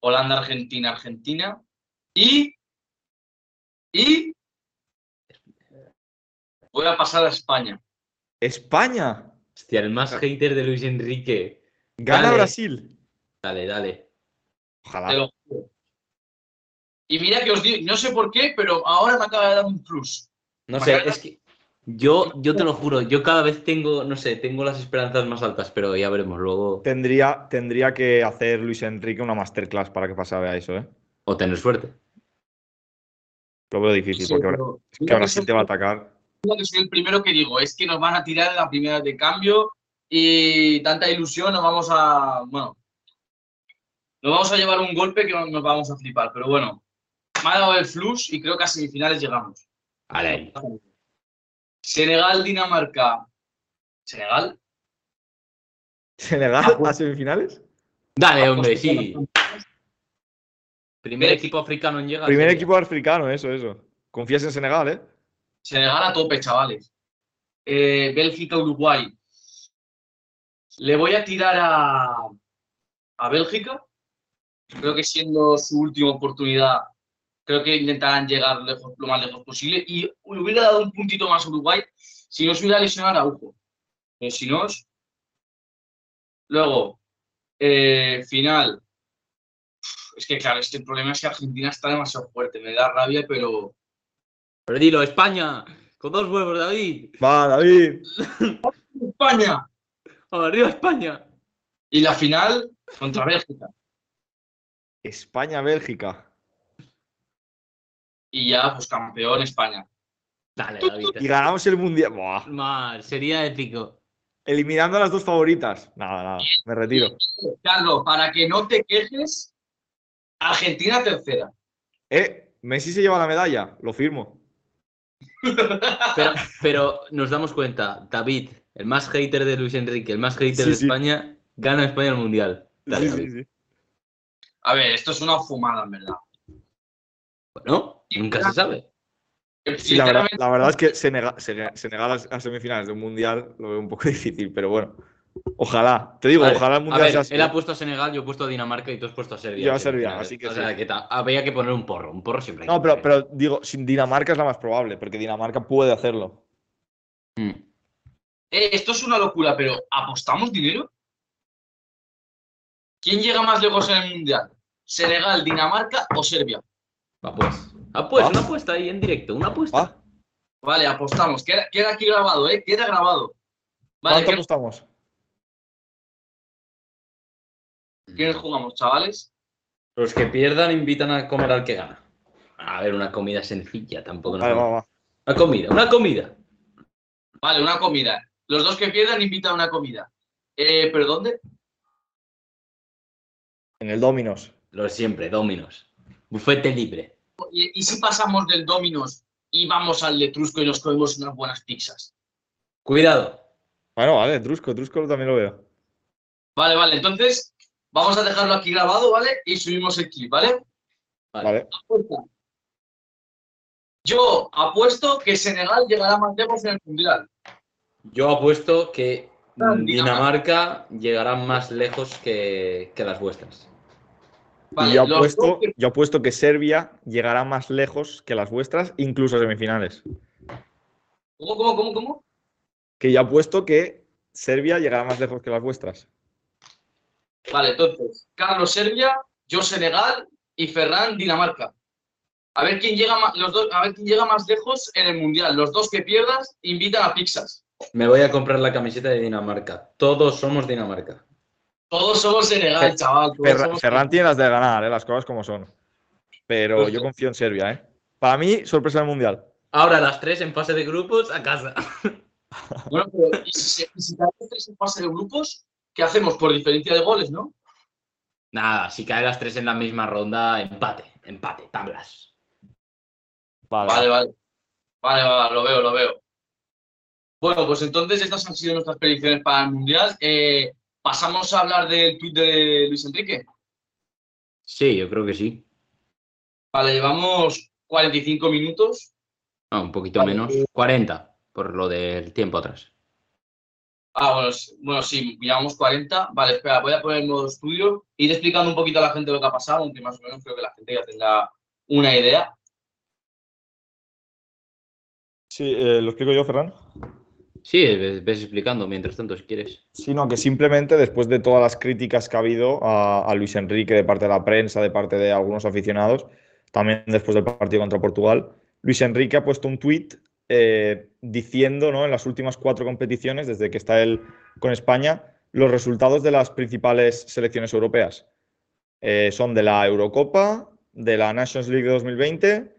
Holanda, Argentina, Argentina. Y. Y. Voy a pasar a España. España. Hostia, el más hater de Luis Enrique. Gana Dale. Brasil. Dale, dale. Te Ojalá. lo juro. Y mira que os digo, no sé por qué, pero ahora me acaba de dar un plus. No sé, es que yo, yo te lo juro, yo cada vez tengo, no sé, tengo las esperanzas más altas, pero ya veremos luego. Tendría, tendría que hacer Luis Enrique una masterclass para que pasara a eso, ¿eh? O tener suerte. Lo veo difícil, Sí, porque ahora, es que mira ahora que sí te va a atacar. que soy el primero que digo, es que nos van a tirar en la primera de cambio y tanta ilusión, nos vamos a. Bueno, nos vamos a llevar un golpe que nos vamos a flipar, pero bueno, me ha dado el flux y creo que a semifinales llegamos. Vale, ahí. Senegal, Dinamarca. ¿Senegal? ¿Senegal a semifinales? Dale, hombre, sí. Primer equipo africano en llegar. Primer equipo africano, eso, eso. Confías en Senegal, ¿eh? Senegal a tope, chavales. Eh, Bélgica, Uruguay. Le voy a tirar a, a Bélgica. Creo que siendo su última oportunidad, creo que intentarán llegar lejos, lo más lejos posible. Y le hubiera dado un puntito más a Uruguay si no se hubiera lesionado a Araujo. Pero si no, es- luego, eh, final. Es que claro, es que el problema es que Argentina está demasiado fuerte. Me da rabia, pero Pero dilo, España, con dos huevos, David. Va, David. España. Arriba España. Y la final contra Bélgica. España-Bélgica. Y ya, pues campeón España. Dale, David. Y ganamos el mundial. Buah. Sería épico. Eliminando a las dos favoritas. Nada, nada. Me retiro. Carlos, para que no te quejes, Argentina tercera. Eh, Messi se lleva la medalla. Lo firmo. <laughs> Pero, pero nos damos cuenta, David, el más hater de Luis Enrique, el más hater Sí, de sí. España, gana España el Mundial. Dale, Sí, David. sí, sí. A ver, esto es una fumada, en verdad. Bueno, nunca se sabe. Sí, la verdad, la verdad es que Senegal, Sene- Senegal a a semifinales de un mundial lo veo un poco <laughs> difícil, pero bueno. Ojalá. Te digo, ojalá el A mundial ver, sea así. él ha puesto a Senegal, yo he puesto a Dinamarca y tú has puesto a Serbia. Yo a Serbia, así que O sí. sea, que ta- había que poner un porro. Un porro siempre hay No, que pero, pero digo, sin Dinamarca es la más probable, porque Dinamarca puede hacerlo. Mm. Eh, esto es una locura, pero ¿apostamos dinero? ¿Quién llega más lejos en el Mundial? ¿Senegal, Dinamarca o Serbia? Va pues. Ah. una apuesta ahí en directo, una apuesta. Ah, Vale, apostamos. Queda, queda aquí grabado, ¿eh? Queda grabado. Vale, ¿Cuánto ¿qué, apostamos? Qué nos jugamos, chavales? Los que pierdan invitan a comer al que gana. A ver, una comida sencilla, tampoco. nos Vale, va. Una comida, una comida. Vale, una comida. Los dos que pierdan invitan a una comida. Eh, ¿Pero dónde? En el Dominos. Lo de siempre, Dominos. Bufete libre. ¿Y, y si pasamos del Dominos y vamos al Letrusco y nos comemos unas buenas pizzas? Cuidado. Bueno, vale, Trusco, Trusco también lo veo. Vale, vale. Entonces, vamos a dejarlo aquí grabado, ¿vale? Y subimos el clip, ¿vale? Vale. Yo apuesto que Senegal llegará más lejos en el Mundial. Yo apuesto que Ah, Dinamarca llegará más lejos que, que las vuestras. Vale, y yo apuesto, yo apuesto que Serbia llegará más lejos que las vuestras, incluso a semifinales. ¿Cómo, cómo, cómo, cómo? Que yo apuesto que Serbia llegará más lejos que las vuestras. Vale, entonces, Carlos Serbia, yo Senegal y Ferran Dinamarca. A ver quién llega más, los dos, a ver quién llega más lejos en el Mundial. Los dos que pierdas invitan a pizzas. Me voy a comprar la camiseta de Dinamarca. Todos somos Dinamarca. Todos somos Senegal, Fer- chaval. Ferran, somos- Ferran tiene las de ganar, ¿eh? las cosas como son. Pero Justo. yo confío en Serbia. ¿eh? Para mí, sorpresa del Mundial. Ahora las tres en fase de grupos a casa. <laughs> Bueno, pero ¿y si, si caen los tres en fase de grupos, ¿qué hacemos? Por diferencia de goles, ¿no? Nada, si caen las tres en la misma ronda, empate, empate, tablas. Vale. Vale, vale. Vale, vale, lo veo, lo veo. Bueno, pues entonces estas han sido nuestras predicciones para el Mundial. Eh, Pasamos a hablar del tuit de Luis Enrique. Sí, yo creo que sí. Vale, llevamos 45 minutos. No, un poquito Vale. menos. 40, por lo del tiempo atrás. Ah, bueno, bueno, sí, llevamos 40. Vale, espera, voy a poner el modo estudio. Ir explicando un poquito a la gente lo que ha pasado, aunque más o menos creo que la gente ya tenga una idea. Sí, eh, lo explico yo, Ferran. Sí, ves explicando mientras tanto, si quieres. Sino que simplemente después de todas las críticas que ha habido a, Luis Enrique de parte de la prensa, de parte de algunos aficionados, también después del partido contra Portugal, Luis Enrique ha puesto un tuit eh, diciendo ¿no? en las últimas cuatro competiciones, desde que está él con España, los resultados de las principales selecciones europeas. Eh, son de la Eurocopa, de la Nations League de 2020,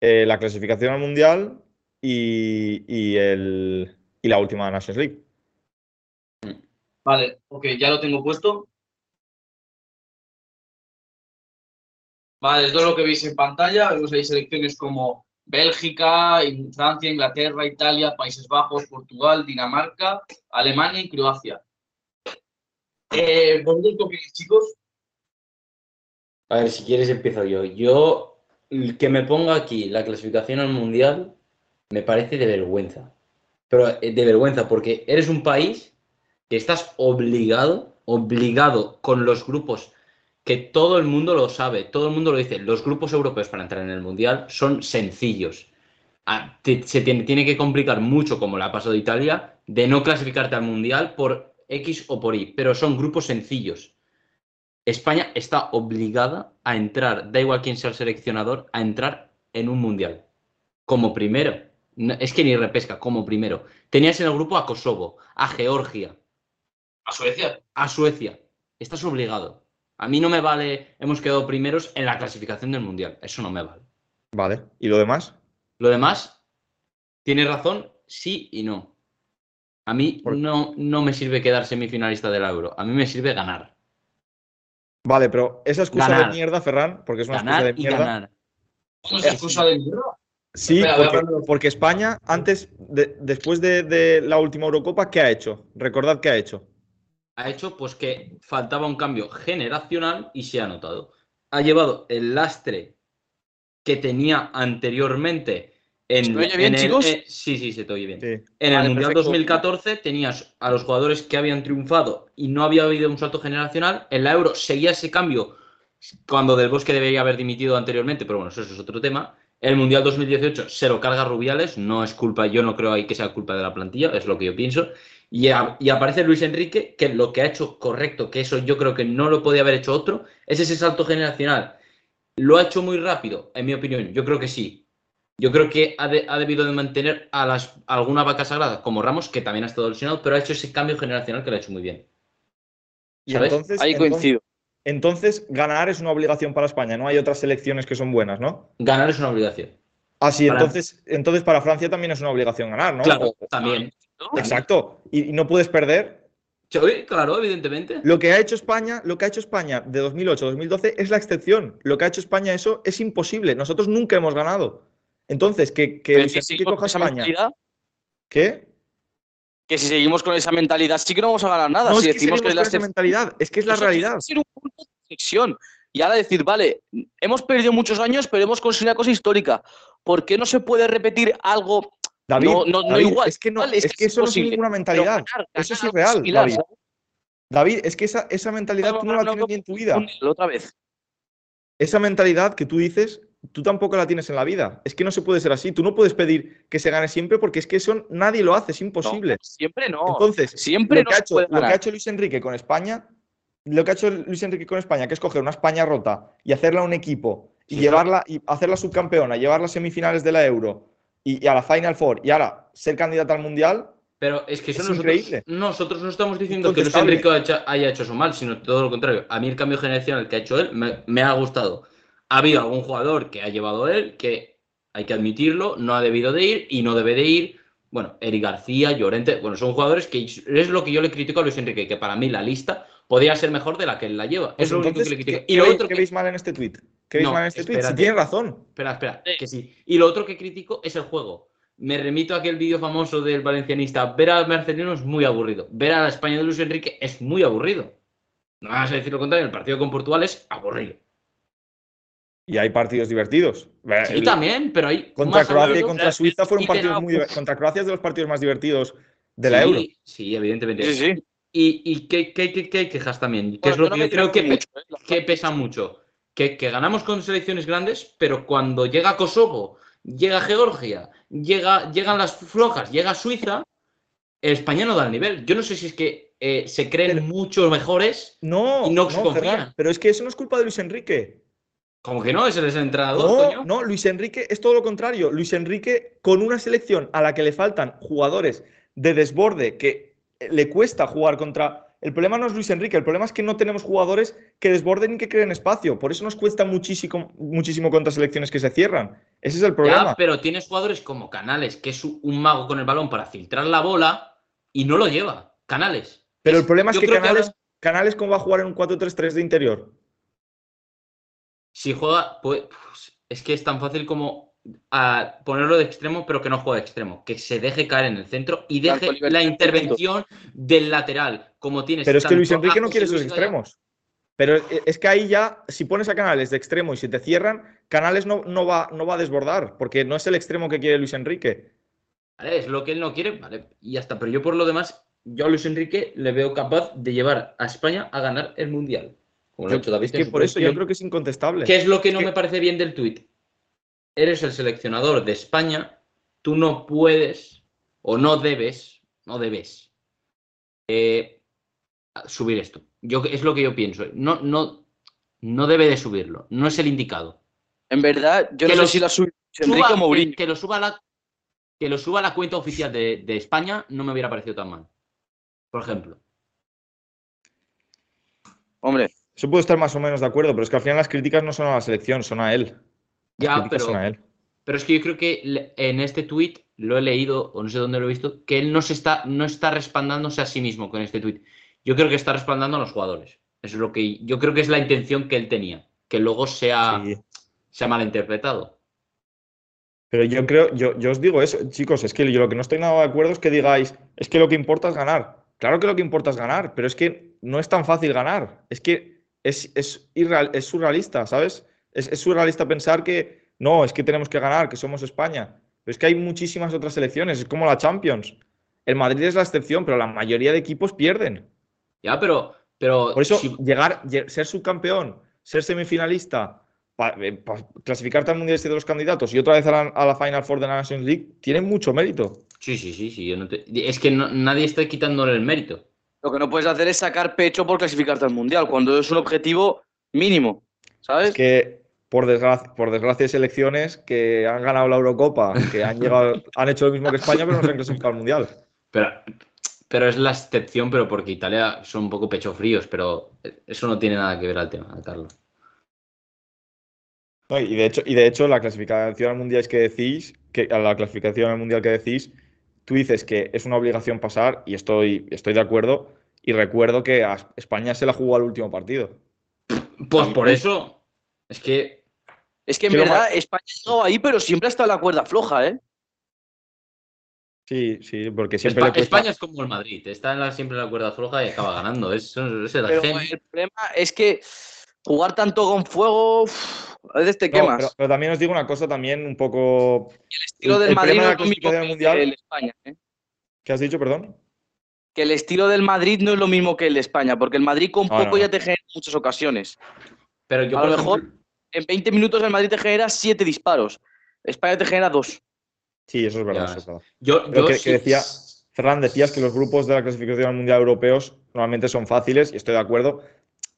eh, la clasificación al Mundial y el- y la última Nations League. Vale, ok, ya lo tengo puesto. Vale, esto es lo que veis en pantalla. Vemos ahí selecciones como Bélgica, Francia, Inglaterra, Italia, Países Bajos, Portugal, Dinamarca, Alemania y Croacia. Eh, ¿Vosotros qué opináis, chicos? A ver, si quieres empiezo yo. Yo, el que me ponga aquí la clasificación al Mundial, me parece de vergüenza. Pero eh, de vergüenza, porque eres un país que estás obligado, obligado con los grupos, que todo el mundo lo sabe, todo el mundo lo dice, los grupos europeos para entrar en el Mundial son sencillos. Ah, se tiene, tiene que complicar mucho, como le ha pasado a Italia, de no clasificarte al Mundial por X o por Y, pero son grupos sencillos. España está obligada a entrar, da igual quién sea el seleccionador, a entrar en un mundial. Como primero. No, es que ni repesca, como primero. Tenías en el grupo a Kosovo, a Georgia, A Suecia. a Suecia. Estás obligado. A mí no me vale, hemos quedado primeros en la clasificación del mundial. Eso no me vale. Vale. ¿Y lo demás? Lo demás, tienes razón, sí y no. A mí Por- no, no me sirve quedar semifinalista del euro. A mí me sirve ganar. Vale, pero esa excusa Ganar. de mierda, Ferran, porque es una excusa de y mierda. ganar. ¿Cómo es excusa de mierda? Sí, porque, porque España, antes, de- después de, de la última Eurocopa, ¿qué ha hecho? Recordad qué ha hecho. ha hecho pues que faltaba un cambio generacional y se ha notado. Ha llevado el lastre que tenía anteriormente en, ¿Se me oye bien, en el- chicos? eh, sí, sí, se te oye bien. Sí. En el Mundial perfecto. 2014 tenías a los jugadores que habían triunfado y no había habido un salto generacional. En la Euro seguía ese cambio cuando Del Bosque debería haber dimitido anteriormente, pero bueno, eso, es otro tema. El Mundial 2018 se lo carga Rubiales, no es culpa, yo no creo ahí que sea culpa de la plantilla, es lo que yo pienso. Y, a- y aparece Luis Enrique, que lo que ha hecho correcto, que eso yo creo que no lo podía haber hecho otro, es ese salto generacional. ¿Lo ha hecho muy rápido? En mi opinión, yo creo que sí. Yo creo que ha, de- ha debido de mantener a las, a alguna vaca sagrada, como Ramos, que también ha estado lesionado, pero ha hecho ese cambio generacional que lo ha hecho muy bien. Y ¿Sabes? entonces, Ahí entonces- coincido. Entonces, ganar es una obligación para España, no hay otras selecciones que son buenas, ¿no? Ganar es una obligación. Así, Para- entonces, entonces para Francia también es una obligación ganar, ¿no? Claro, también. ¿no? Exacto. Y, y no puedes perder. Sí, claro, evidentemente. Lo que ha hecho España, lo que ha hecho España de 2008 a 2012 es la excepción. Lo que ha hecho España eso es imposible. Nosotros nunca hemos ganado. Entonces, que, que con coja España. ¿Qué? Que si seguimos con esa mentalidad sí que no vamos a ganar nada. No si es que decimos que es la esa mentalidad, es que es la Eso realidad. ser un punto de inflexión. Y ahora decir, vale, hemos perdido muchos años, pero hemos conseguido una cosa histórica. ¿Por qué no se puede repetir algo? David, no, no, no igual. es que, no, es que eso no es ninguna mentalidad. ganar, Eso es irreal, David. David, es que esa, esa mentalidad tú no la tienes ni en tu vida. Otra vez. Esa mentalidad que tú dices, tú tampoco la tienes en la vida. Es que no se puede ser así. Tú no puedes pedir que se gane siempre porque es que eso nadie lo hace, es imposible. No, siempre no. Entonces, siempre lo no que, ha hecho, lo que ha hecho Luis Enrique con España, lo que ha hecho Luis Enrique con España, que es coger una España rota y hacerla un equipo y Sí, llevarla y hacerla subcampeona, llevarla a semifinales de la Euro y, y a la Final Four y ahora ser candidata al Mundial, Pero es que eso Es nosotros, increíble. nosotros no estamos diciendo que Luis. Enrique haya hecho, haya hecho eso mal, sino todo lo contrario. A mí el cambio generacional que ha hecho él me, me ha gustado. Ha habido algún jugador que ha llevado él que hay que admitirlo, no ha debido de ir y no debe de ir. Bueno, Eric García, Llorente, bueno, son jugadores que es lo que yo le critico a Luis Enrique, que para mí la lista podría ser mejor de la que él la lleva. Pues es lo único que le critico. ¿qué, Y lo qué- otro qué que- veis mal en este tweet? ¿Qué veis No, mal en este tweet? Si espérate. tienes razón. Espera, espera, que sí. Y lo otro que critico es el juego. Me remito a aquel vídeo famoso del valencianista. Ver al Marcelino es muy aburrido. Ver a la España de Luis Enrique es muy aburrido. No vas a decir lo contrario, el partido con Portugal es aburrido. Y hay partidos divertidos. Sí, el- también, pero hay. Contra Croacia y contra Suiza fueron partidos muy diver- Contra Croacia es de los partidos más divertidos de la Sí, Euro. Sí, evidentemente. Sí, sí. Y, y ¿qué, qué- qué- qué quejas también, que Bueno, es lo no que yo creo que, mucho, ¿eh? Que pesa mucho. Que, que ganamos con selecciones grandes, pero cuando llega Kosovo, llega Georgia, llega, llegan las flojas, llega Suiza, España no da el nivel. Yo no sé si es que eh, se creen Pero- mucho mejores, No, Y no no, se confía. Ferran, pero es que eso no es culpa de Luis Enrique. Como que no, es el entrenador, No, coño. no, Luis Enrique es todo lo contrario. Luis Enrique, con una selección a la que le faltan jugadores de desborde que le cuesta jugar contra. El problema no es Luis Enrique, el problema es que no tenemos jugadores que desborden y que creen espacio. Por eso nos cuesta muchísimo, muchísimo contra selecciones que se cierran. Ese es el Ya, problema. pero tienes jugadores como Canales, que es un mago con el balón para filtrar la bola y no lo lleva. Canales. Pero el problema es que Canales, ahora- Canales, ¿cómo va a jugar en un 4-3-3 de interior? Si juega, pues, pues, es que es tan fácil como ah, ponerlo de extremo, pero que no juegue de extremo, que se deje caer en el centro y deje la intervención del lateral, como tienes. Pero es que Luis Enrique no quiere Gaya- extremos. Pero e- es que ahí ya, si pones a Canales de extremo y se te cierran, Canales no, no, va, no va a desbordar, porque no es el extremo que quiere Luis Enrique. Vale, es lo que él no quiere, vale, y ya está. Pero yo por lo demás, yo a Luis Enrique le veo capaz de llevar a España a ganar el Mundial. Como lo ha Yo- hecho David es en que su por eso yo creo que es incontestable. ¿Qué es lo que no que- me parece bien del tuit? Eres el seleccionador de España, tú no puedes o no debes, no debes eh, subir esto. Yo, es lo que yo pienso. No, no, no debe de subirlo, no es el indicado. En verdad, yo Que no lo sé si la sube Suba- Enrique o que, lo suba a la, que lo suba a la cuenta oficial de, de España no me hubiera parecido tan mal. Por ejemplo. Hombre, Eso puedo estar más o menos de acuerdo, pero es que al final las críticas no son a la selección, son a él. Las Ya, pero, son a él. pero es que yo creo que en este tuit lo he leído, o no sé dónde lo he visto, que él no se está, no está respaldándose a sí mismo con este tuit. Yo creo que está respaldando a los jugadores. Eso es lo que yo creo que es la intención que él tenía, que luego sea, Sí. sea malinterpretado. Pero yo creo, yo, yo os digo eso, chicos, es que yo lo que no estoy nada de acuerdo es que digáis, es que lo que importa es ganar. Claro que lo que importa es ganar, pero es que no es tan fácil ganar. Es que es, es, irreal- es surrealista, ¿sabes? Es, es surrealista pensar que no, es que tenemos que ganar, que somos España. Pero es que hay muchísimas otras selecciones, es como la Champions. El Madrid es la excepción, pero la mayoría de equipos pierden. Ya, pero, pero Por eso, si- llegar, lle- ser subcampeón, ser semifinalista, pa- eh, pa- clasificarte al Mundial de los candidatos y otra vez a la, a la Final Four de la Nations League, tiene mucho mérito. Sí, sí, sí, sí. yo no te- Es que no- nadie está quitándole el mérito. Lo que no puedes hacer es sacar pecho por clasificarte al Mundial, cuando es un objetivo mínimo, ¿sabes? Es que, por desgracia, por desgracia, hay selecciones que han ganado la Eurocopa, que han <laughs> llegado, han hecho lo mismo que España, pero no se han clasificado al Mundial. Pero, pero es la excepción, pero porque Italia son un poco pecho fríos, pero eso no tiene nada que ver al tema, Carlos. No, y, de hecho, y de hecho, la clasificación al Mundial que decís, que a la clasificación al Mundial que decís, tú dices que es una obligación pasar, y estoy, estoy de acuerdo, y recuerdo que a España se la jugó al último partido. Pues por eso, es que Es que en verdad más- España ha ahí, pero siempre ha estado en la cuerda floja, ¿eh? Sí, sí, porque siempre Espa- le cuesta- España es como el Madrid, está en la, siempre en la cuerda floja y acaba ganando. Eso, es el Pero el problema es que jugar tanto con fuego, a veces te No, quemas. pero, pero también os digo una cosa también un poco... el estilo el- del el Madrid no es lo mismo que mundial- el de España, ¿eh? ¿Qué has dicho, perdón? Que el estilo del Madrid no es lo mismo que el de España, porque el Madrid con No, poco no, no. ya te genera muchas ocasiones. Pero yo, a lo mejor- ejemplo, En 20 minutos el Madrid te genera 7 disparos. España te genera 2. Sí, eso es verdad. Eso es verdad. yo, yo que, sí- que decía, Ferran, decías que los grupos de la clasificación al Mundial europeos normalmente son fáciles, y estoy de acuerdo,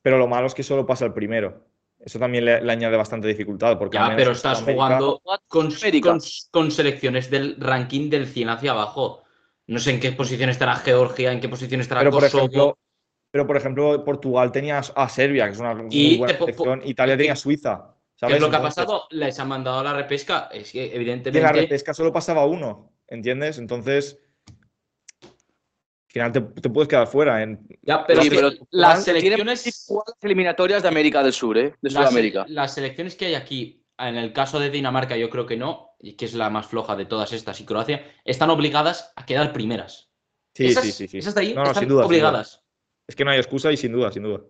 pero lo malo es que solo pasa el primero. Eso también le, le añade bastante dificultad. Porque Ya, pero estás Sudamérica- jugando con, América. con- con selecciones del ranking del 100 hacia abajo. No sé en qué posición estará Georgia, en qué posición estará Pero por, Kosovo. ejemplo, pero, por ejemplo, Portugal tenía a Serbia, que es una muy Y buena po- po- selección. Italia tenía a Suiza. ¿Qué ¿sabes? es lo que ha Entonces, pasado? Les han mandado a la repesca. Es que, Y en la evidentemente. repesca solo pasaba uno, ¿entiendes? Entonces, final te, te puedes quedar fuera. En, Ya, pero, Sí, pero las selecciones. eliminatorias de América del Sur, ¿eh? De las, Sudamérica. las selecciones que hay aquí, en el caso de Dinamarca, yo creo que no, y que es la más floja de todas estas, y Croacia, están obligadas a quedar primeras. sí, esas, sí, sí, sí. esas de ahí No, no, están sin duda, sin duda. obligadas. Es que no hay excusa y sin duda, sin duda.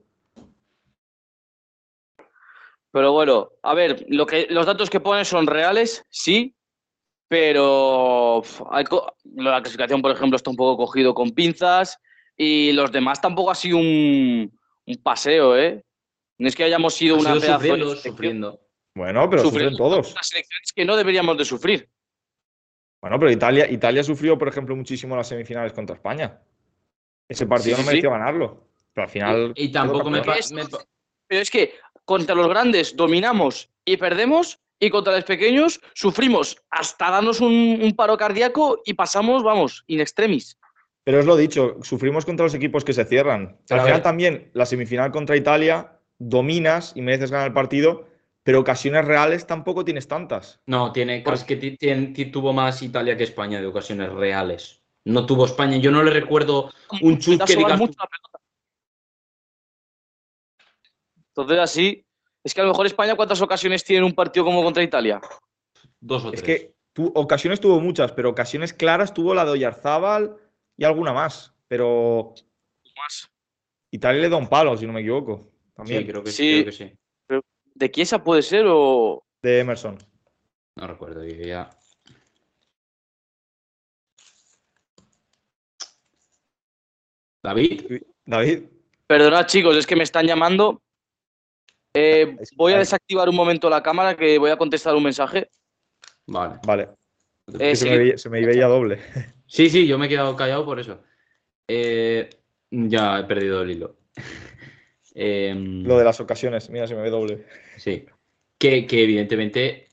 Pero bueno, a ver, lo que, los datos que pones son reales, sí, pero uf, hay co- la clasificación, por ejemplo, está un poco cogido con pinzas y los demás tampoco ha sido un, un paseo, ¿eh? No es que hayamos sido Han una sido pedazo sufriendo, sufriendo. Bueno, pero Sufriendo sufren todos. Unas selecciones que no deberíamos de sufrir. Bueno, pero Italia, Italia sufrió, por ejemplo, muchísimo las semifinales contra España. Ese partido Sí, no sí, mereció ganarlo. Pero al final. Y, y tampoco me, me Pero es que contra los grandes dominamos y perdemos y contra los pequeños sufrimos hasta darnos un, un paro cardíaco y pasamos, vamos, in extremis. Pero es lo dicho, sufrimos contra los equipos que se cierran. Pero al final ver. también, la semifinal contra Italia, dominas y mereces ganar el partido, pero ocasiones reales tampoco tienes tantas. No, tiene, es que tuvo más Italia que España de ocasiones reales. No tuvo España. Yo no le recuerdo un chut Intenta que digas. mucho la pelota. Entonces así, es que a lo mejor España cuántas ocasiones tiene en un partido como contra Italia. Dos o Es tres. que tu, ocasiones tuvo muchas, pero ocasiones claras tuvo la de Oyarzábal y alguna más. Pero Más. Italia le da un palo, si no me equivoco. También. Sí, creo que sí. Sí. creo que sí. ¿De Chiesa puede ser o...? De Emerson. No recuerdo. yo ya. David. David. Perdonad chicos, es que me están llamando. Eh, voy a desactivar un momento la cámara que voy a contestar un mensaje. Vale. Vale. Eh, Que se, sí. me veía, se me veía doble. Sí, sí, yo me he quedado callado por eso. Eh, ya he perdido el hilo. <laughs> Lo de las ocasiones. Mira, se me ve doble. Sí. Que, que evidentemente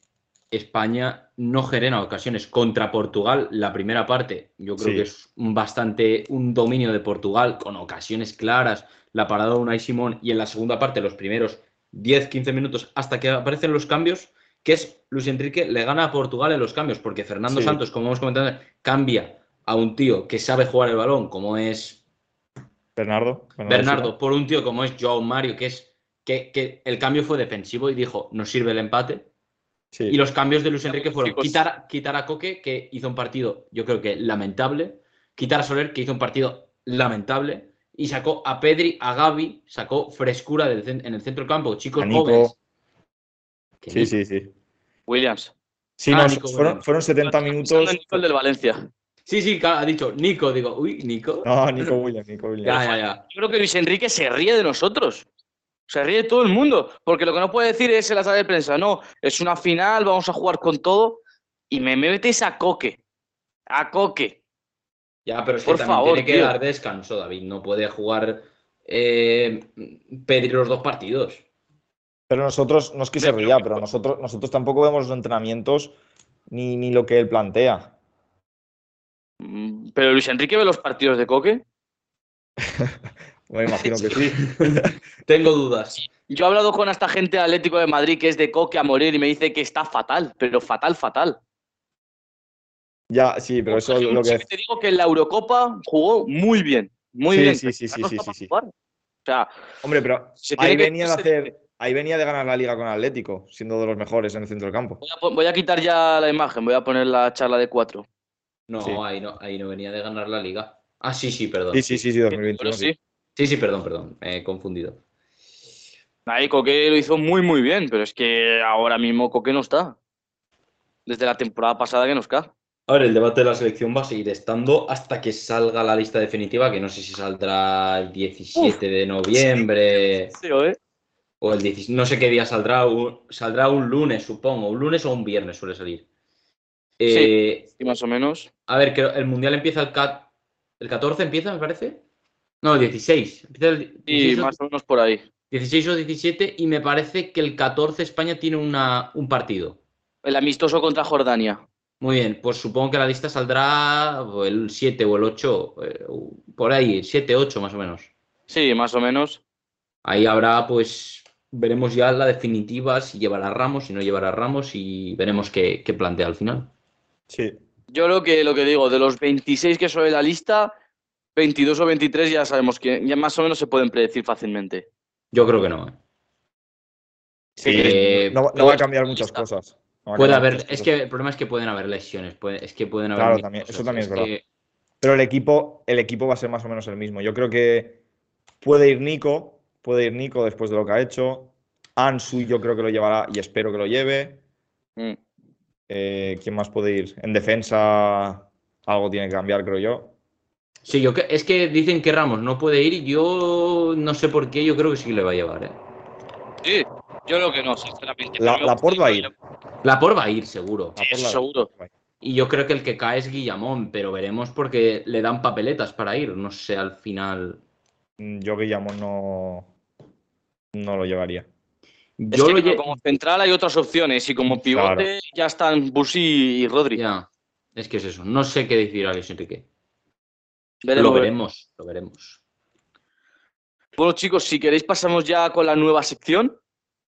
España no genera ocasiones contra Portugal. La primera parte, yo creo Sí. que es un bastante un dominio de Portugal con ocasiones claras. La parada de Unai Simón y en la segunda parte, los primeros 10-15 minutos hasta que aparecen los cambios, que es Luis Enrique le gana a Portugal en los cambios, porque Fernando Sí. Santos, como hemos comentado, cambia a un tío que sabe jugar el balón, como es Bernardo. Bernardo, por un tío como es Joao Mario, que es que, que el cambio fue defensivo y dijo, nos sirve el empate. Sí. Y los cambios de Luis Enrique fueron Chicos. quitar, quitar a Coque, que hizo un partido, yo creo que lamentable, quitar a Soler, que hizo un partido lamentable, y sacó a Pedri, a Gaby, sacó frescura del en el centro campo, chicos jóvenes. Sí, sí, sí. Williams. Sí, Ah, no, Nico fueron, Williams. fueron 70 minutos. Nico, el del Valencia. sí, sí, claro, ha dicho Nico, digo, uy, Nico. No, Nico Williams, Nico Williams. ya, ya, ya. Yo creo que Luis Enrique se ríe de nosotros. Se ríe todo el mundo, porque lo que no puede decir es en la sala de prensa, no, es una final, vamos a jugar con todo, y me metes a Coque. A Coque. Ya, pero es que Por también favor, tiene que tío. dar descanso, David. No puede jugar eh, Pedri los dos partidos. Pero nosotros, no es que se ría, pero nosotros, nosotros tampoco vemos los entrenamientos ni, ni lo que él plantea. Mm, Pero Luis Enrique ve los partidos de Coque. <laughs> Me imagino que sí. <laughs> Tengo dudas. Yo he hablado con esta gente de Atlético de Madrid que es de Coque a morir y me dice que está fatal, pero fatal, fatal. Ya, sí, pero eso es lo que. que te digo que en la Eurocopa jugó muy bien, muy Sí, bien. sí, sí, sí, sí, sí, sí. O sea, Hombre, pero se ahí que venía de se- hacer. Ahí venía de ganar la liga con Atlético, siendo de los mejores en el centro del campo. Voy a, pon- voy a quitar ya la imagen, voy a poner la charla de cuatro. No, Sí. ahí no, ahí no venía de ganar la liga. Ah, sí, sí, perdón. Sí, sí, sí, sí, 2021. Pero sí. sí. Sí, sí, perdón, perdón. Me he confundido. Ahí Coque lo hizo muy, muy bien, pero es que ahora mismo Coque no está. Desde la temporada pasada que no está. Ahora, el debate de la selección va a seguir estando hasta que salga la lista definitiva, que no sé si saldrá el 17 de noviembre Sí, ¿eh? o el 16, no sé qué día saldrá, un- saldrá un lunes, supongo, un lunes o un viernes suele salir. Eh, Sí, más o menos. A ver, que el mundial empieza el, cat- el 14, empieza, me parece. No, el 16. Empieza el Y 16 o- más o menos por ahí. 16 o 17 y me parece que el 14 España tiene una, un partido. El amistoso contra Jordania. Muy bien, pues supongo que la lista saldrá o el 7 o el 8, eh, por ahí, 7, 8 más o menos. Sí, más o menos. Ahí habrá, pues, veremos ya la definitiva, si llevará Ramos, si no llevará Ramos y veremos qué, qué plantea al final. Sí. Yo lo que, lo que digo, de los 26 que son en la lista, 22 o 23 ya sabemos que ya más o menos se pueden predecir fácilmente. Yo creo que no. ¿eh? Sí, Eh, no, va a cambiar muchas lista. cosas. Puede haber, es que el problema es que pueden haber lesiones, puede- es que pueden haber. Claro, también, eso también es verdad. que- Pero el equipo, el equipo va a ser más o menos el mismo. Yo creo que puede ir Nico, puede ir Nico después de lo que ha hecho. Ansu yo creo que lo llevará y espero que lo lleve. Mm. Eh, ¿Quién más puede ir? En defensa algo tiene que cambiar, creo yo. Sí, yo que- es que dicen que Ramos no puede ir y yo no sé por qué, yo creo que sí le va a llevar. ¿eh? Sí, yo creo que no, sinceramente. La, me Laporte va a ir. La por va a ir, seguro. Sí, Laporte seguro. Y yo creo que el que cae es Guillamón, pero veremos porque le dan papeletas para ir. No sé, al final. Mm, Yo Guillamón no, no lo llevaría. Es Yo que lo como- lle- como central hay otras opciones y como pivote Claro. ya están Busi y Rodri. Ya, es que es eso. No sé qué decir a Luis Enrique. Veremos, Lo veremos, lo veremos. Bueno, chicos, si queréis pasamos ya con la nueva sección.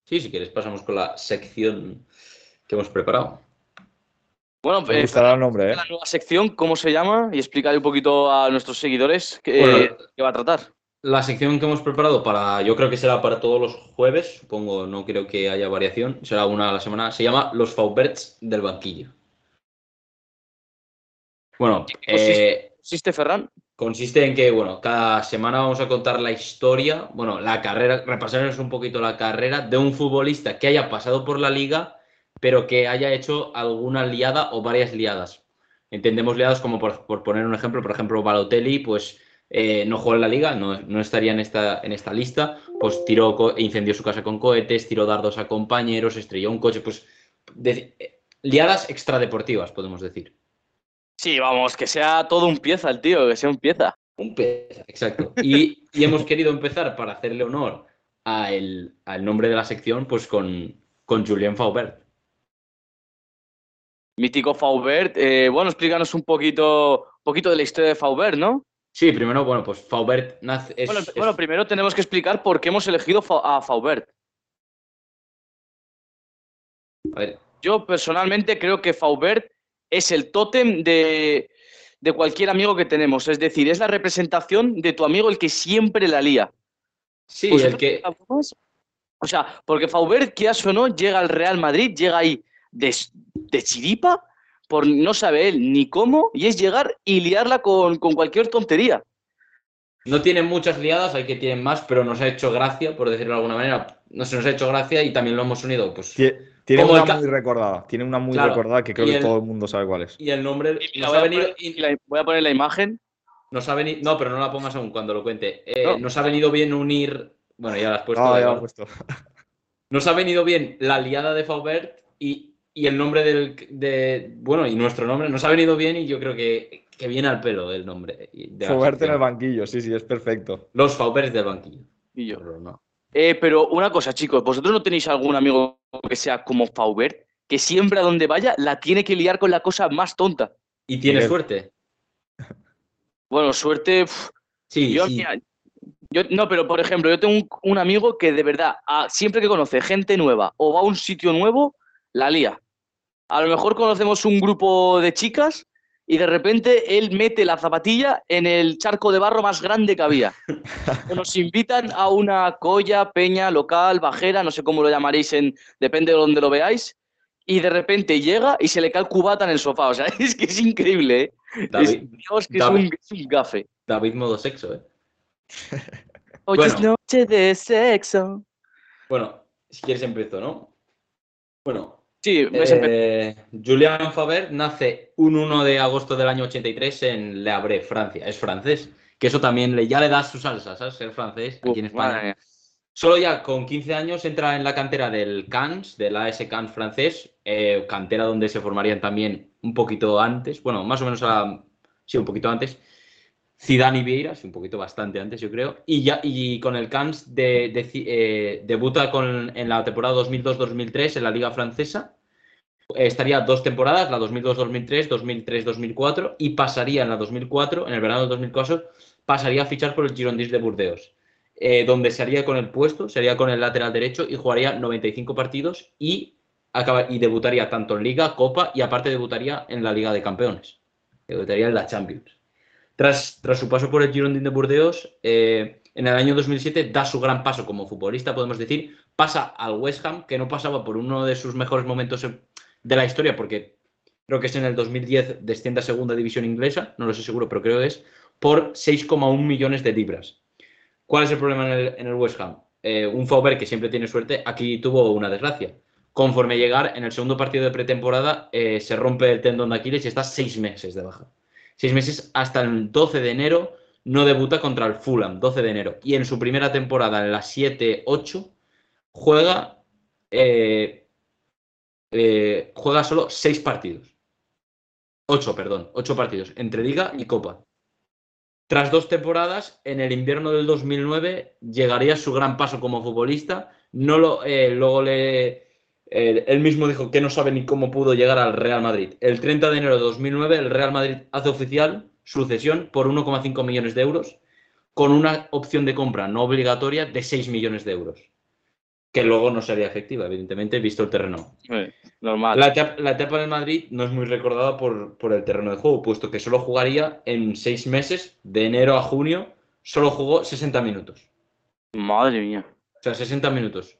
Sí, si quieres pasamos con la sección que hemos preparado. Bueno, Me eh, gustará el nombre, ¿eh? la nueva sección, ¿cómo se llama? Y explicarle un poquito a nuestros seguidores qué, Bueno, qué va a tratar. La sección que hemos preparado para, yo creo que será para todos los jueves, supongo, no creo que haya variación, será una a la semana, se llama Los Fauberts del banquillo. Bueno, ¿En qué consiste? eh, ¿Existe Ferran? consiste en que, bueno, cada semana vamos a contar la historia, bueno, la carrera, repasarnos un poquito la carrera de un futbolista que haya pasado por la liga, pero que haya hecho alguna liada o varias liadas. Entendemos liadas como, por, por poner un ejemplo, por ejemplo, Balotelli, pues eh, no jugó en la liga, no, no estaría en esta, en esta lista, pues tiró, incendió su casa con cohetes, tiró dardos a compañeros, estrelló un coche, pues de- eh, liadas extradeportivas, podemos decir. Sí, vamos, que sea todo un pieza el tío, que sea un pieza. Un pez, exacto. Y, y hemos querido empezar para hacerle honor a el- al nombre de la sección, pues con, con Julien Faubert. Mítico Faubert. eh, bueno, explícanos un poquito, un poquito de la historia de Faubert, ¿no? Sí, primero, bueno, pues Faubert nace. es- bueno, es- bueno, primero tenemos que explicar por qué hemos elegido a Faubert. a ver, Yo personalmente creo que Faubert es el tótem de, de cualquier amigo que tenemos. Es decir, es la representación de tu amigo el que siempre la lía. sí, Pues el que. O sea, porque Faubert, quieras o no, llega al Real Madrid, llega ahí de, de chiripa, por no sabe él ni cómo, y es llegar y liarla con, con cualquier tontería. No tiene muchas liadas, hay que tienen más, pero nos ha hecho gracia, por decirlo de alguna manera. No se nos ha hecho gracia y también lo hemos unido. Pues, Tie- Tiene el una muy recordada. Tiene una muy Claro, recordada que creo que todo el mundo sabe cuál es. y el nombre Y mira, nos voy, ha a venido. poner, y la- voy a poner la imagen. Nos ha venido, no, pero no la pongas aún cuando lo cuente. Eh, No. Nos ha venido bien unir Bueno, ya la has puesto. Ah, ya he puesto. Nos ha venido bien la liada de Faubert y, y el nombre del. De, bueno, y nuestro nombre. Nos ha venido bien y yo creo que, que viene al pelo el nombre. Moverte en el banquillo, sí, sí, es perfecto. Los Fauberts del banquillo. Y yo. Pero no. Eh, pero una cosa, chicos, ¿vosotros no tenéis algún amigo que sea como Faubert, que siempre a donde vaya la tiene que liar con la cosa más tonta? Y tiene Miguel. suerte. Bueno, suerte. Sí, yo, sí. mira, yo- no, pero por ejemplo, yo tengo un, un amigo que de verdad, a- siempre que conoce gente nueva o va a un sitio nuevo, la lía. A lo mejor conocemos un grupo de chicas y de repente él mete la zapatilla en el charco de barro más grande que había. <laughs> Nos invitan a una colla, peña, local, bajera, no sé cómo lo llamaréis, en, depende de donde lo veáis, y de repente llega y se le cae el cubata en el sofá. O sea, <laughs> es que es increíble, ¿eh? Es- David, Dios, que David. es, un, es un gafe. David modo sexo, ¿eh? <laughs> Hoy Bueno. es noche de sexo. Bueno, si quieres empiezo, ¿no? Bueno, Sí, eh, Julian Faubert nace un 1 de agosto del año 83 en Le Havre, Francia. Es francés. Que eso también le, ya le da su salsa, ¿sabes? Ser francés aquí en Uf, España. Solo ya con 15 años entra en la cantera del Cannes, del AS Cannes francés, eh, cantera donde se formarían también un poquito antes, bueno, más o menos a, sí, un poquito antes, Zidane y Vieira, un poquito bastante antes, yo creo, y ya y con el Cannes de, de- eh, debuta con, en la temporada 2002-2003 en la Liga Francesa. Eh, Estaría dos temporadas, la 2002-2003, 2003-2004, y pasaría en la 2004, en el verano del 2004, pasaría a fichar por el Girondins de Burdeos eh, donde se haría con el puesto, sería con el lateral derecho y jugaría 95 partidos y, acaba- y debutaría tanto en Liga, Copa y aparte debutaría en la Liga de Campeones. Debutaría en la Champions. Tras, su paso por el Girondin de Burdeos, eh, en el año 2007 da su gran paso como futbolista, podemos decir, pasa al West Ham, que no pasaba por uno de sus mejores momentos en- de la historia, porque creo que es en el 2010 desciende a segunda división inglesa, no lo sé seguro, pero creo que es, por 6,1 millones de libras. ¿Cuál es el problema en el, West Ham? Eh, un Faubert que siempre tiene suerte, aquí tuvo una desgracia. Conforme llegar, en el segundo partido de pretemporada, eh, se rompe el tendón de Aquiles y está seis meses de baja. Seis meses hasta el 12 de enero no debuta contra el Fulham, 12 de enero. Y en su primera temporada, en la 7-8, juega, eh, eh, juega solo seis partidos. Ocho, perdón, ocho partidos, entre Liga y Copa. Tras dos temporadas, en el invierno del 2009 llegaría su gran paso como futbolista. No lo, eh, luego le, eh, él mismo dijo que no sabe ni cómo pudo llegar al Real Madrid. El 30 de enero de 2009, el Real Madrid hace oficial su cesión por 1,5 millones de euros, con una opción de compra no obligatoria de 6 millones de euros, que luego no sería efectiva, evidentemente, visto el terreno. Eh, normal. La etapa, la etapa en el Madrid no es muy recordada por, por el terreno de juego, puesto que solo jugaría en seis meses, de enero a junio, solo jugó 60 minutos. Madre mía. O sea, 60 minutos.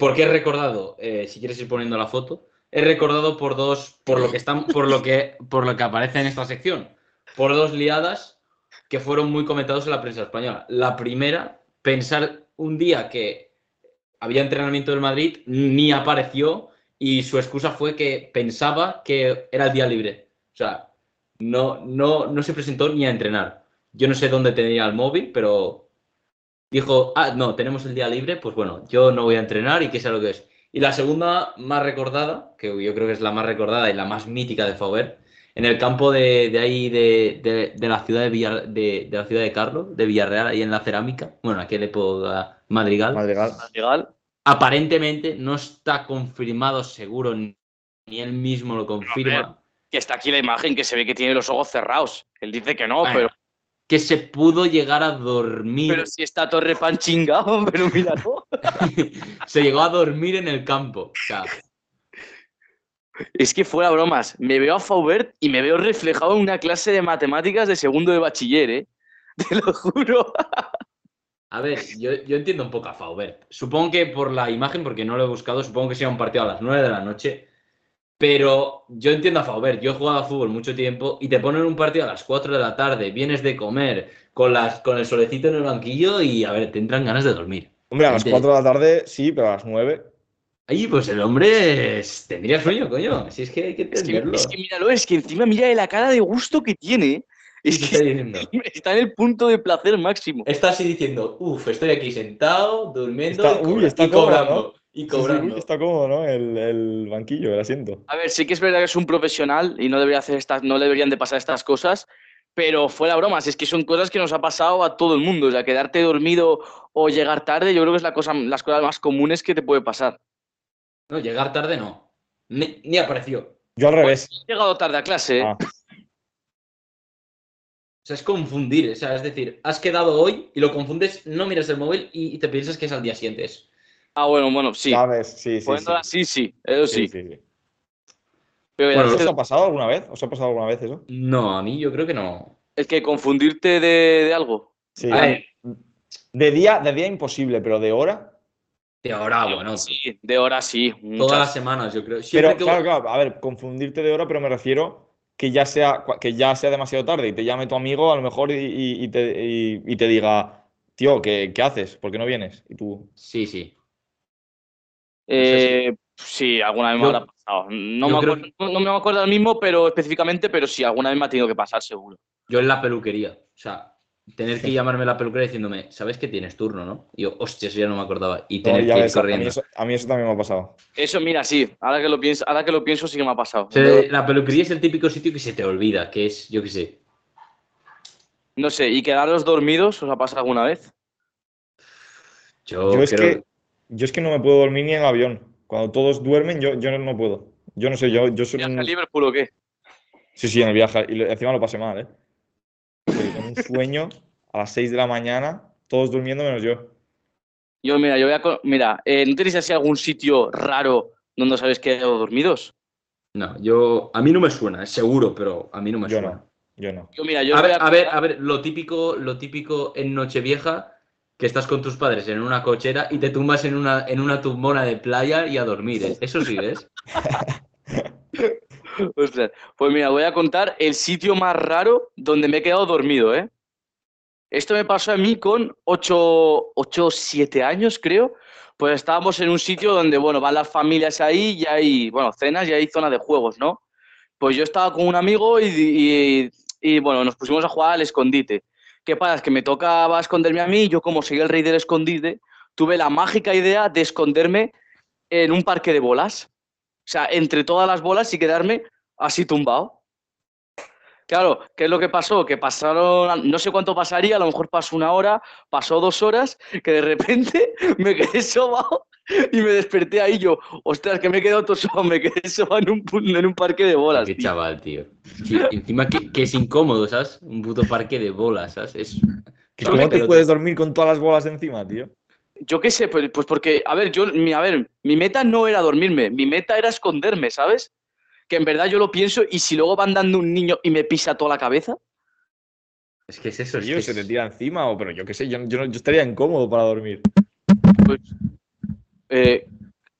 ¿Por qué he recordado? Eh, si quieres ir poniendo la foto. He recordado por dos, por lo que están, por lo que, por lo que aparece en esta sección, por dos liadas que fueron muy comentados en la prensa española. La primera, pensar un día que había entrenamiento del Madrid, ni apareció y su excusa fue que pensaba que era el día libre. O sea, no, no, no se presentó ni a entrenar. Yo no sé dónde tenía el móvil, pero dijo, ah, no, tenemos el día libre, pues bueno, yo no voy a entrenar y qué sea lo que es. Y la segunda más recordada, que yo creo que es la más recordada y la más mítica de Faubert, en el campo de, de ahí de, de- de la ciudad de, Villar- de, de la ciudad de Carlos, de Villarreal, ahí en la cerámica, bueno, aquella época Madrigal, Madrigal. Legal. aparentemente no está confirmado seguro, ni ni él mismo lo confirma, Que está aquí la imagen que se ve que tiene los ojos cerrados. Él dice que no, Bueno, pero, que se pudo llegar a dormir, pero si está Torre Pan chingado, <laughs> pero míralo. <laughs> se llegó a dormir en el campo. O sea, Es que fuera bromas, me veo a Faubert y me veo reflejado en una clase de matemáticas de segundo de bachiller, ¿eh? <laughs> Te lo juro. A ver, yo, yo entiendo un poco a Faubert. Supongo que por la imagen, porque no lo he buscado, supongo que sea un partido a las 9 de la noche. Pero yo entiendo a Faubert. Yo he jugado a fútbol mucho tiempo y te ponen un partido a las 4 de la tarde, vienes de comer con, las, con el solecito en el banquillo y, a ver, te entran ganas de dormir. Hombre, a las Gente- 4 de la tarde sí, pero a las 9. Ay, pues el hombre es- tendría sueño, coño. Si es que hay que Es que, entenderlo. es que míralo, es que encima mira la cara de gusto que tiene. Es que <laughs> está en el punto de placer máximo. Está así diciendo, uff, estoy aquí sentado, durmiendo Está- y, uy, cobra- está y cómodo, cobrando. Y Sí, sí, cobrando. está cómodo, ¿no? El, el banquillo, el asiento. A ver, sí que es verdad que es un profesional y no debería hacer estas, no deberían de pasar estas cosas, pero fuera bromas, es que son cosas que nos ha pasado a todo el mundo. O sea, quedarte dormido o llegar tarde, yo creo que es la cosa, las cosas más comunes que te puede pasar. No, llegar tarde no. Ni, ni apareció. Yo al revés. He llegado tarde a clase, ¿eh? Ah, O sea, es confundir. O sea, es decir, has quedado hoy y lo confundes, no miras el móvil y, y te piensas que es al día siguiente. Es- Ah, bueno, bueno, sí. ¿Sabes? Sí, sí, Poniéndolo sí. así, sí, eso sí. Sí, sí, sí. Pero Bueno, ya, ¿Os ha pasado alguna vez? ¿Os ha pasado alguna vez eso? No, a mí yo creo que no. es que confundirte de, de algo. Sí. A ver, De día, de día imposible, pero de hora. de ahora, bueno, Sí, de hora sí. todas las semanas, yo creo. Siempre Pero que- claro, claro, a ver, confundirte de hora, pero me refiero que ya sea, que ya sea demasiado tarde y te llame tu amigo a lo mejor y, y- y te, y- y te diga, tío, ¿qué, qué haces? ¿Por qué no vienes? Y tú, Sí, sí. Eh, sí, alguna vez me Yo- habrá pasado. No me, creo acuerdo, no- no me acuerdo del mismo, pero específicamente, pero sí, alguna vez me ha tenido que pasar, seguro. Yo en la peluquería. O sea, tener que llamarme a la peluquería diciéndome, ¿sabes que tienes turno, no? Y yo, hostia, eso ya no me acordaba. Y tener ya que ir ves, a mí, corriendo. eso, a mí eso también me ha pasado. Eso, mira, sí, ahora que lo pienso, ahora que lo pienso sí que me ha pasado. O sea, la peluquería es el típico sitio que se te olvida, que es, yo qué sé. No sé, ¿y quedaros dormidos os ha pasado alguna vez? Yo, Yo es creo- que, yo es que no me puedo dormir ni en avión. Cuando todos duermen, yo, yo no, no puedo. Yo no sé, yo, yo soy ¿Viaje un... Liverpool o qué? Sí, sí, en el viaje. Y encima lo pasé mal, ¿eh? Con un sueño a las 6 de la mañana, todos durmiendo menos yo. Yo, mira, yo voy a. Mira, eh, ¿no tenéis así algún sitio raro donde os habéis quedado dormidos? No, yo. A mí no me suena, es seguro, pero a mí no me Yo suena. no, yo no. Yo, mira, yo A ver, a a ver, a ver, lo típico, lo típico en Nochevieja, que estás con tus padres en una cochera y te tumbas en una, en una tumbona de playa y a dormir. ¿eh? Eso sí, ¿ves? <laughs> Ostras, pues mira, voy a contar el sitio más raro donde me he quedado dormido, ¿eh? Esto me pasó a mí con 8 o 7 años, creo. Pues estábamos en un sitio donde, bueno, van las familias ahí y hay, bueno, cenas y hay zona de juegos, ¿no? Pues yo estaba con un amigo y, y- y, bueno, nos pusimos a jugar al escondite. ¿Qué pasa? Es que me tocaba esconderme a mí y yo, como soy el rey del escondite, tuve la mágica idea de esconderme en un parque de bolas. O sea, entre todas las bolas y quedarme así tumbado. Claro, ¿qué es lo que pasó? Que pasaron, no sé cuánto pasaría, a lo mejor pasó una hora, pasó dos horas, que de repente <laughs> me quedé sobado y me desperté ahí yo, ostras, que me he quedado todo sobado, me quedé sobado en un, pu- en un parque de bolas. Qué tío. chaval, tío. Sí, encima que, que es incómodo, ¿sabes? Un puto parque de bolas, ¿sabes? Es... ¿Que Yo ¿Cómo te puedes dormir con todas las bolas encima, tío? Yo qué sé, pues, pues porque, a ver, yo, mi, a ver, mi meta no era dormirme, mi meta era esconderme, ¿sabes? Que en verdad yo lo pienso y si luego van dando un niño y me pisa toda la cabeza, Es que es eso. Es Tío, que se es- te tira encima, o pero yo qué sé, yo, yo estaría incómodo para dormir. pues, eh,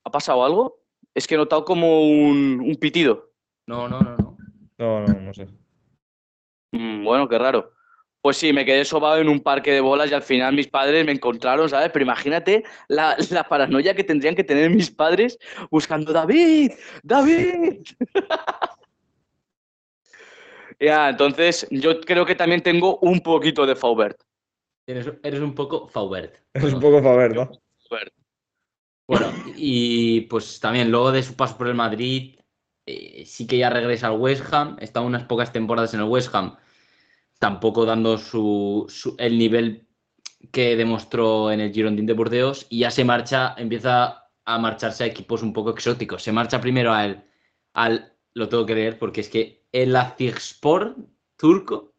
¿ha pasado algo? Es que he notado como un, un pitido. No, no, no, no. No, no, no sé. Mm, bueno, qué raro. Pues sí, me quedé sobado en un parque de bolas y al final mis padres me encontraron, ¿sabes? Pero imagínate la, la paranoia que tendrían que tener mis padres buscando David, David. <laughs> ya, entonces yo creo que también tengo un poquito de Faubert. Eres, eres un poco Faubert. Es un poco ver, ¿no? Faubert. Bueno, y pues también luego de su paso por el Madrid, eh, sí que ya regresa al West Ham, está unas pocas temporadas en el West Ham, tampoco dando su, el nivel que demostró en el Girondin de Burdeos, y ya se marcha, empieza a marcharse a equipos un poco exóticos. Se marcha primero al, al lo tengo que leer porque es que el Azigspor turco,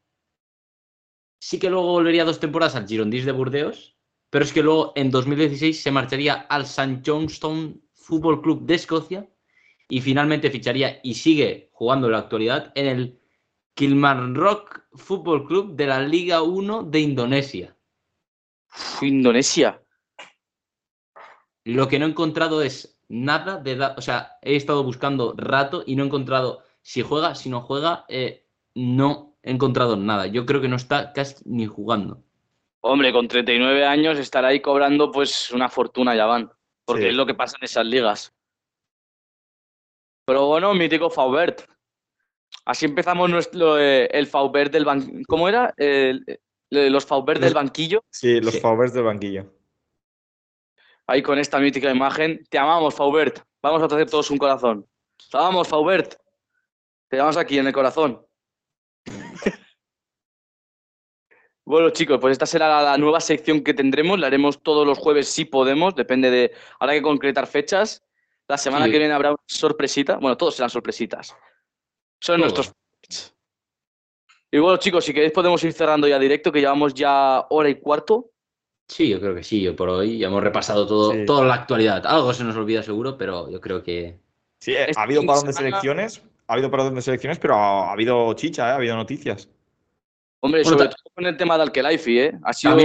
sí que luego volvería dos temporadas al Girondins de Burdeos, pero es que luego en 2016 se marcharía al St. Johnstone Football Club de Escocia y finalmente ficharía y sigue jugando en la actualidad en el Kilmarnock Football Club de la Liga 1 de Indonesia. Uf, Indonesia. Lo que no he encontrado es nada de edad, o sea, he estado buscando rato y no he encontrado si juega, si no juega, eh, no he encontrado nada. Yo creo que no está casi ni jugando. Hombre, con 39 años estar ahí cobrando pues una fortuna ya van. Porque Sí. es lo que pasa en esas ligas. Pero bueno, mítico Faubert. Así empezamos nuestro, eh, el Faubert del banquillo. ¿Cómo era? Eh, los Faubert del banquillo. Sí, los Sí. favores del banquillo. Ahí con esta mítica imagen. Te amamos, Faubert. Vamos a hacer todos un corazón. Te amamos, Faubert. Te llamamos aquí en el corazón. <laughs> Bueno, chicos, pues esta será la, la nueva sección que tendremos. La haremos todos los jueves si podemos. Depende de. Habrá que concretar fechas. La semana Sí. que viene habrá una sorpresita. Bueno, todos serán sorpresitas. Son nuestros. Y bueno, chicos, si queréis podemos ir cerrando ya directo, que llevamos ya hora y cuarto. Sí, yo creo que sí, yo por hoy ya hemos repasado todo, Sí. toda la actualidad. Algo se nos olvida seguro, pero yo creo que Sí, eh, Este ha habido de parón de selecciones. Ha habido parón de selecciones, pero ha, ha habido chicha, ¿eh? ha habido noticias. Hombre, Bueno, sobre todo con el tema de Alkelaifi, ¿eh? Ha sido.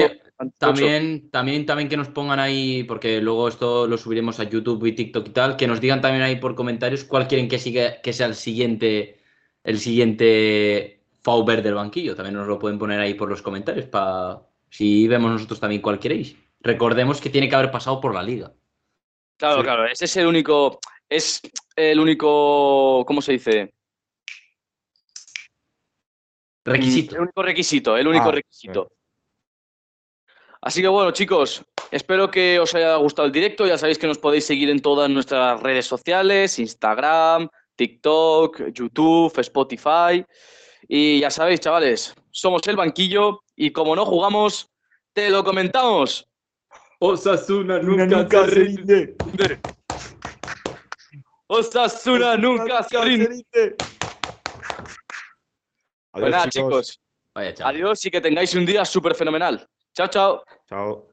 También, también, también que nos pongan ahí, porque luego esto lo subiremos a YouTube y TikTok y tal, que nos digan también ahí por comentarios cuál quieren que siga, que sea el siguiente, el siguiente Fauber del banquillo. También nos lo pueden poner ahí por los comentarios para si vemos nosotros también cuál queréis. Recordemos que tiene que haber pasado por la liga. Claro, Sí. claro, ese es el único, es el único, ¿cómo se dice? Requisito. El único requisito, el único Ah, requisito. Así que bueno, chicos, espero que os haya gustado el directo. Ya sabéis que nos podéis seguir en todas nuestras redes sociales, Instagram, TikTok, YouTube, Spotify. Y ya sabéis, chavales, somos el banquillo y como no jugamos, te lo comentamos. Osasuna Nunca se rinde. Osasuna nunca se rinde. rinde. Pues nada, chicos, Vaya adiós y que tengáis un día súper fenomenal. Chao, chao. Chao.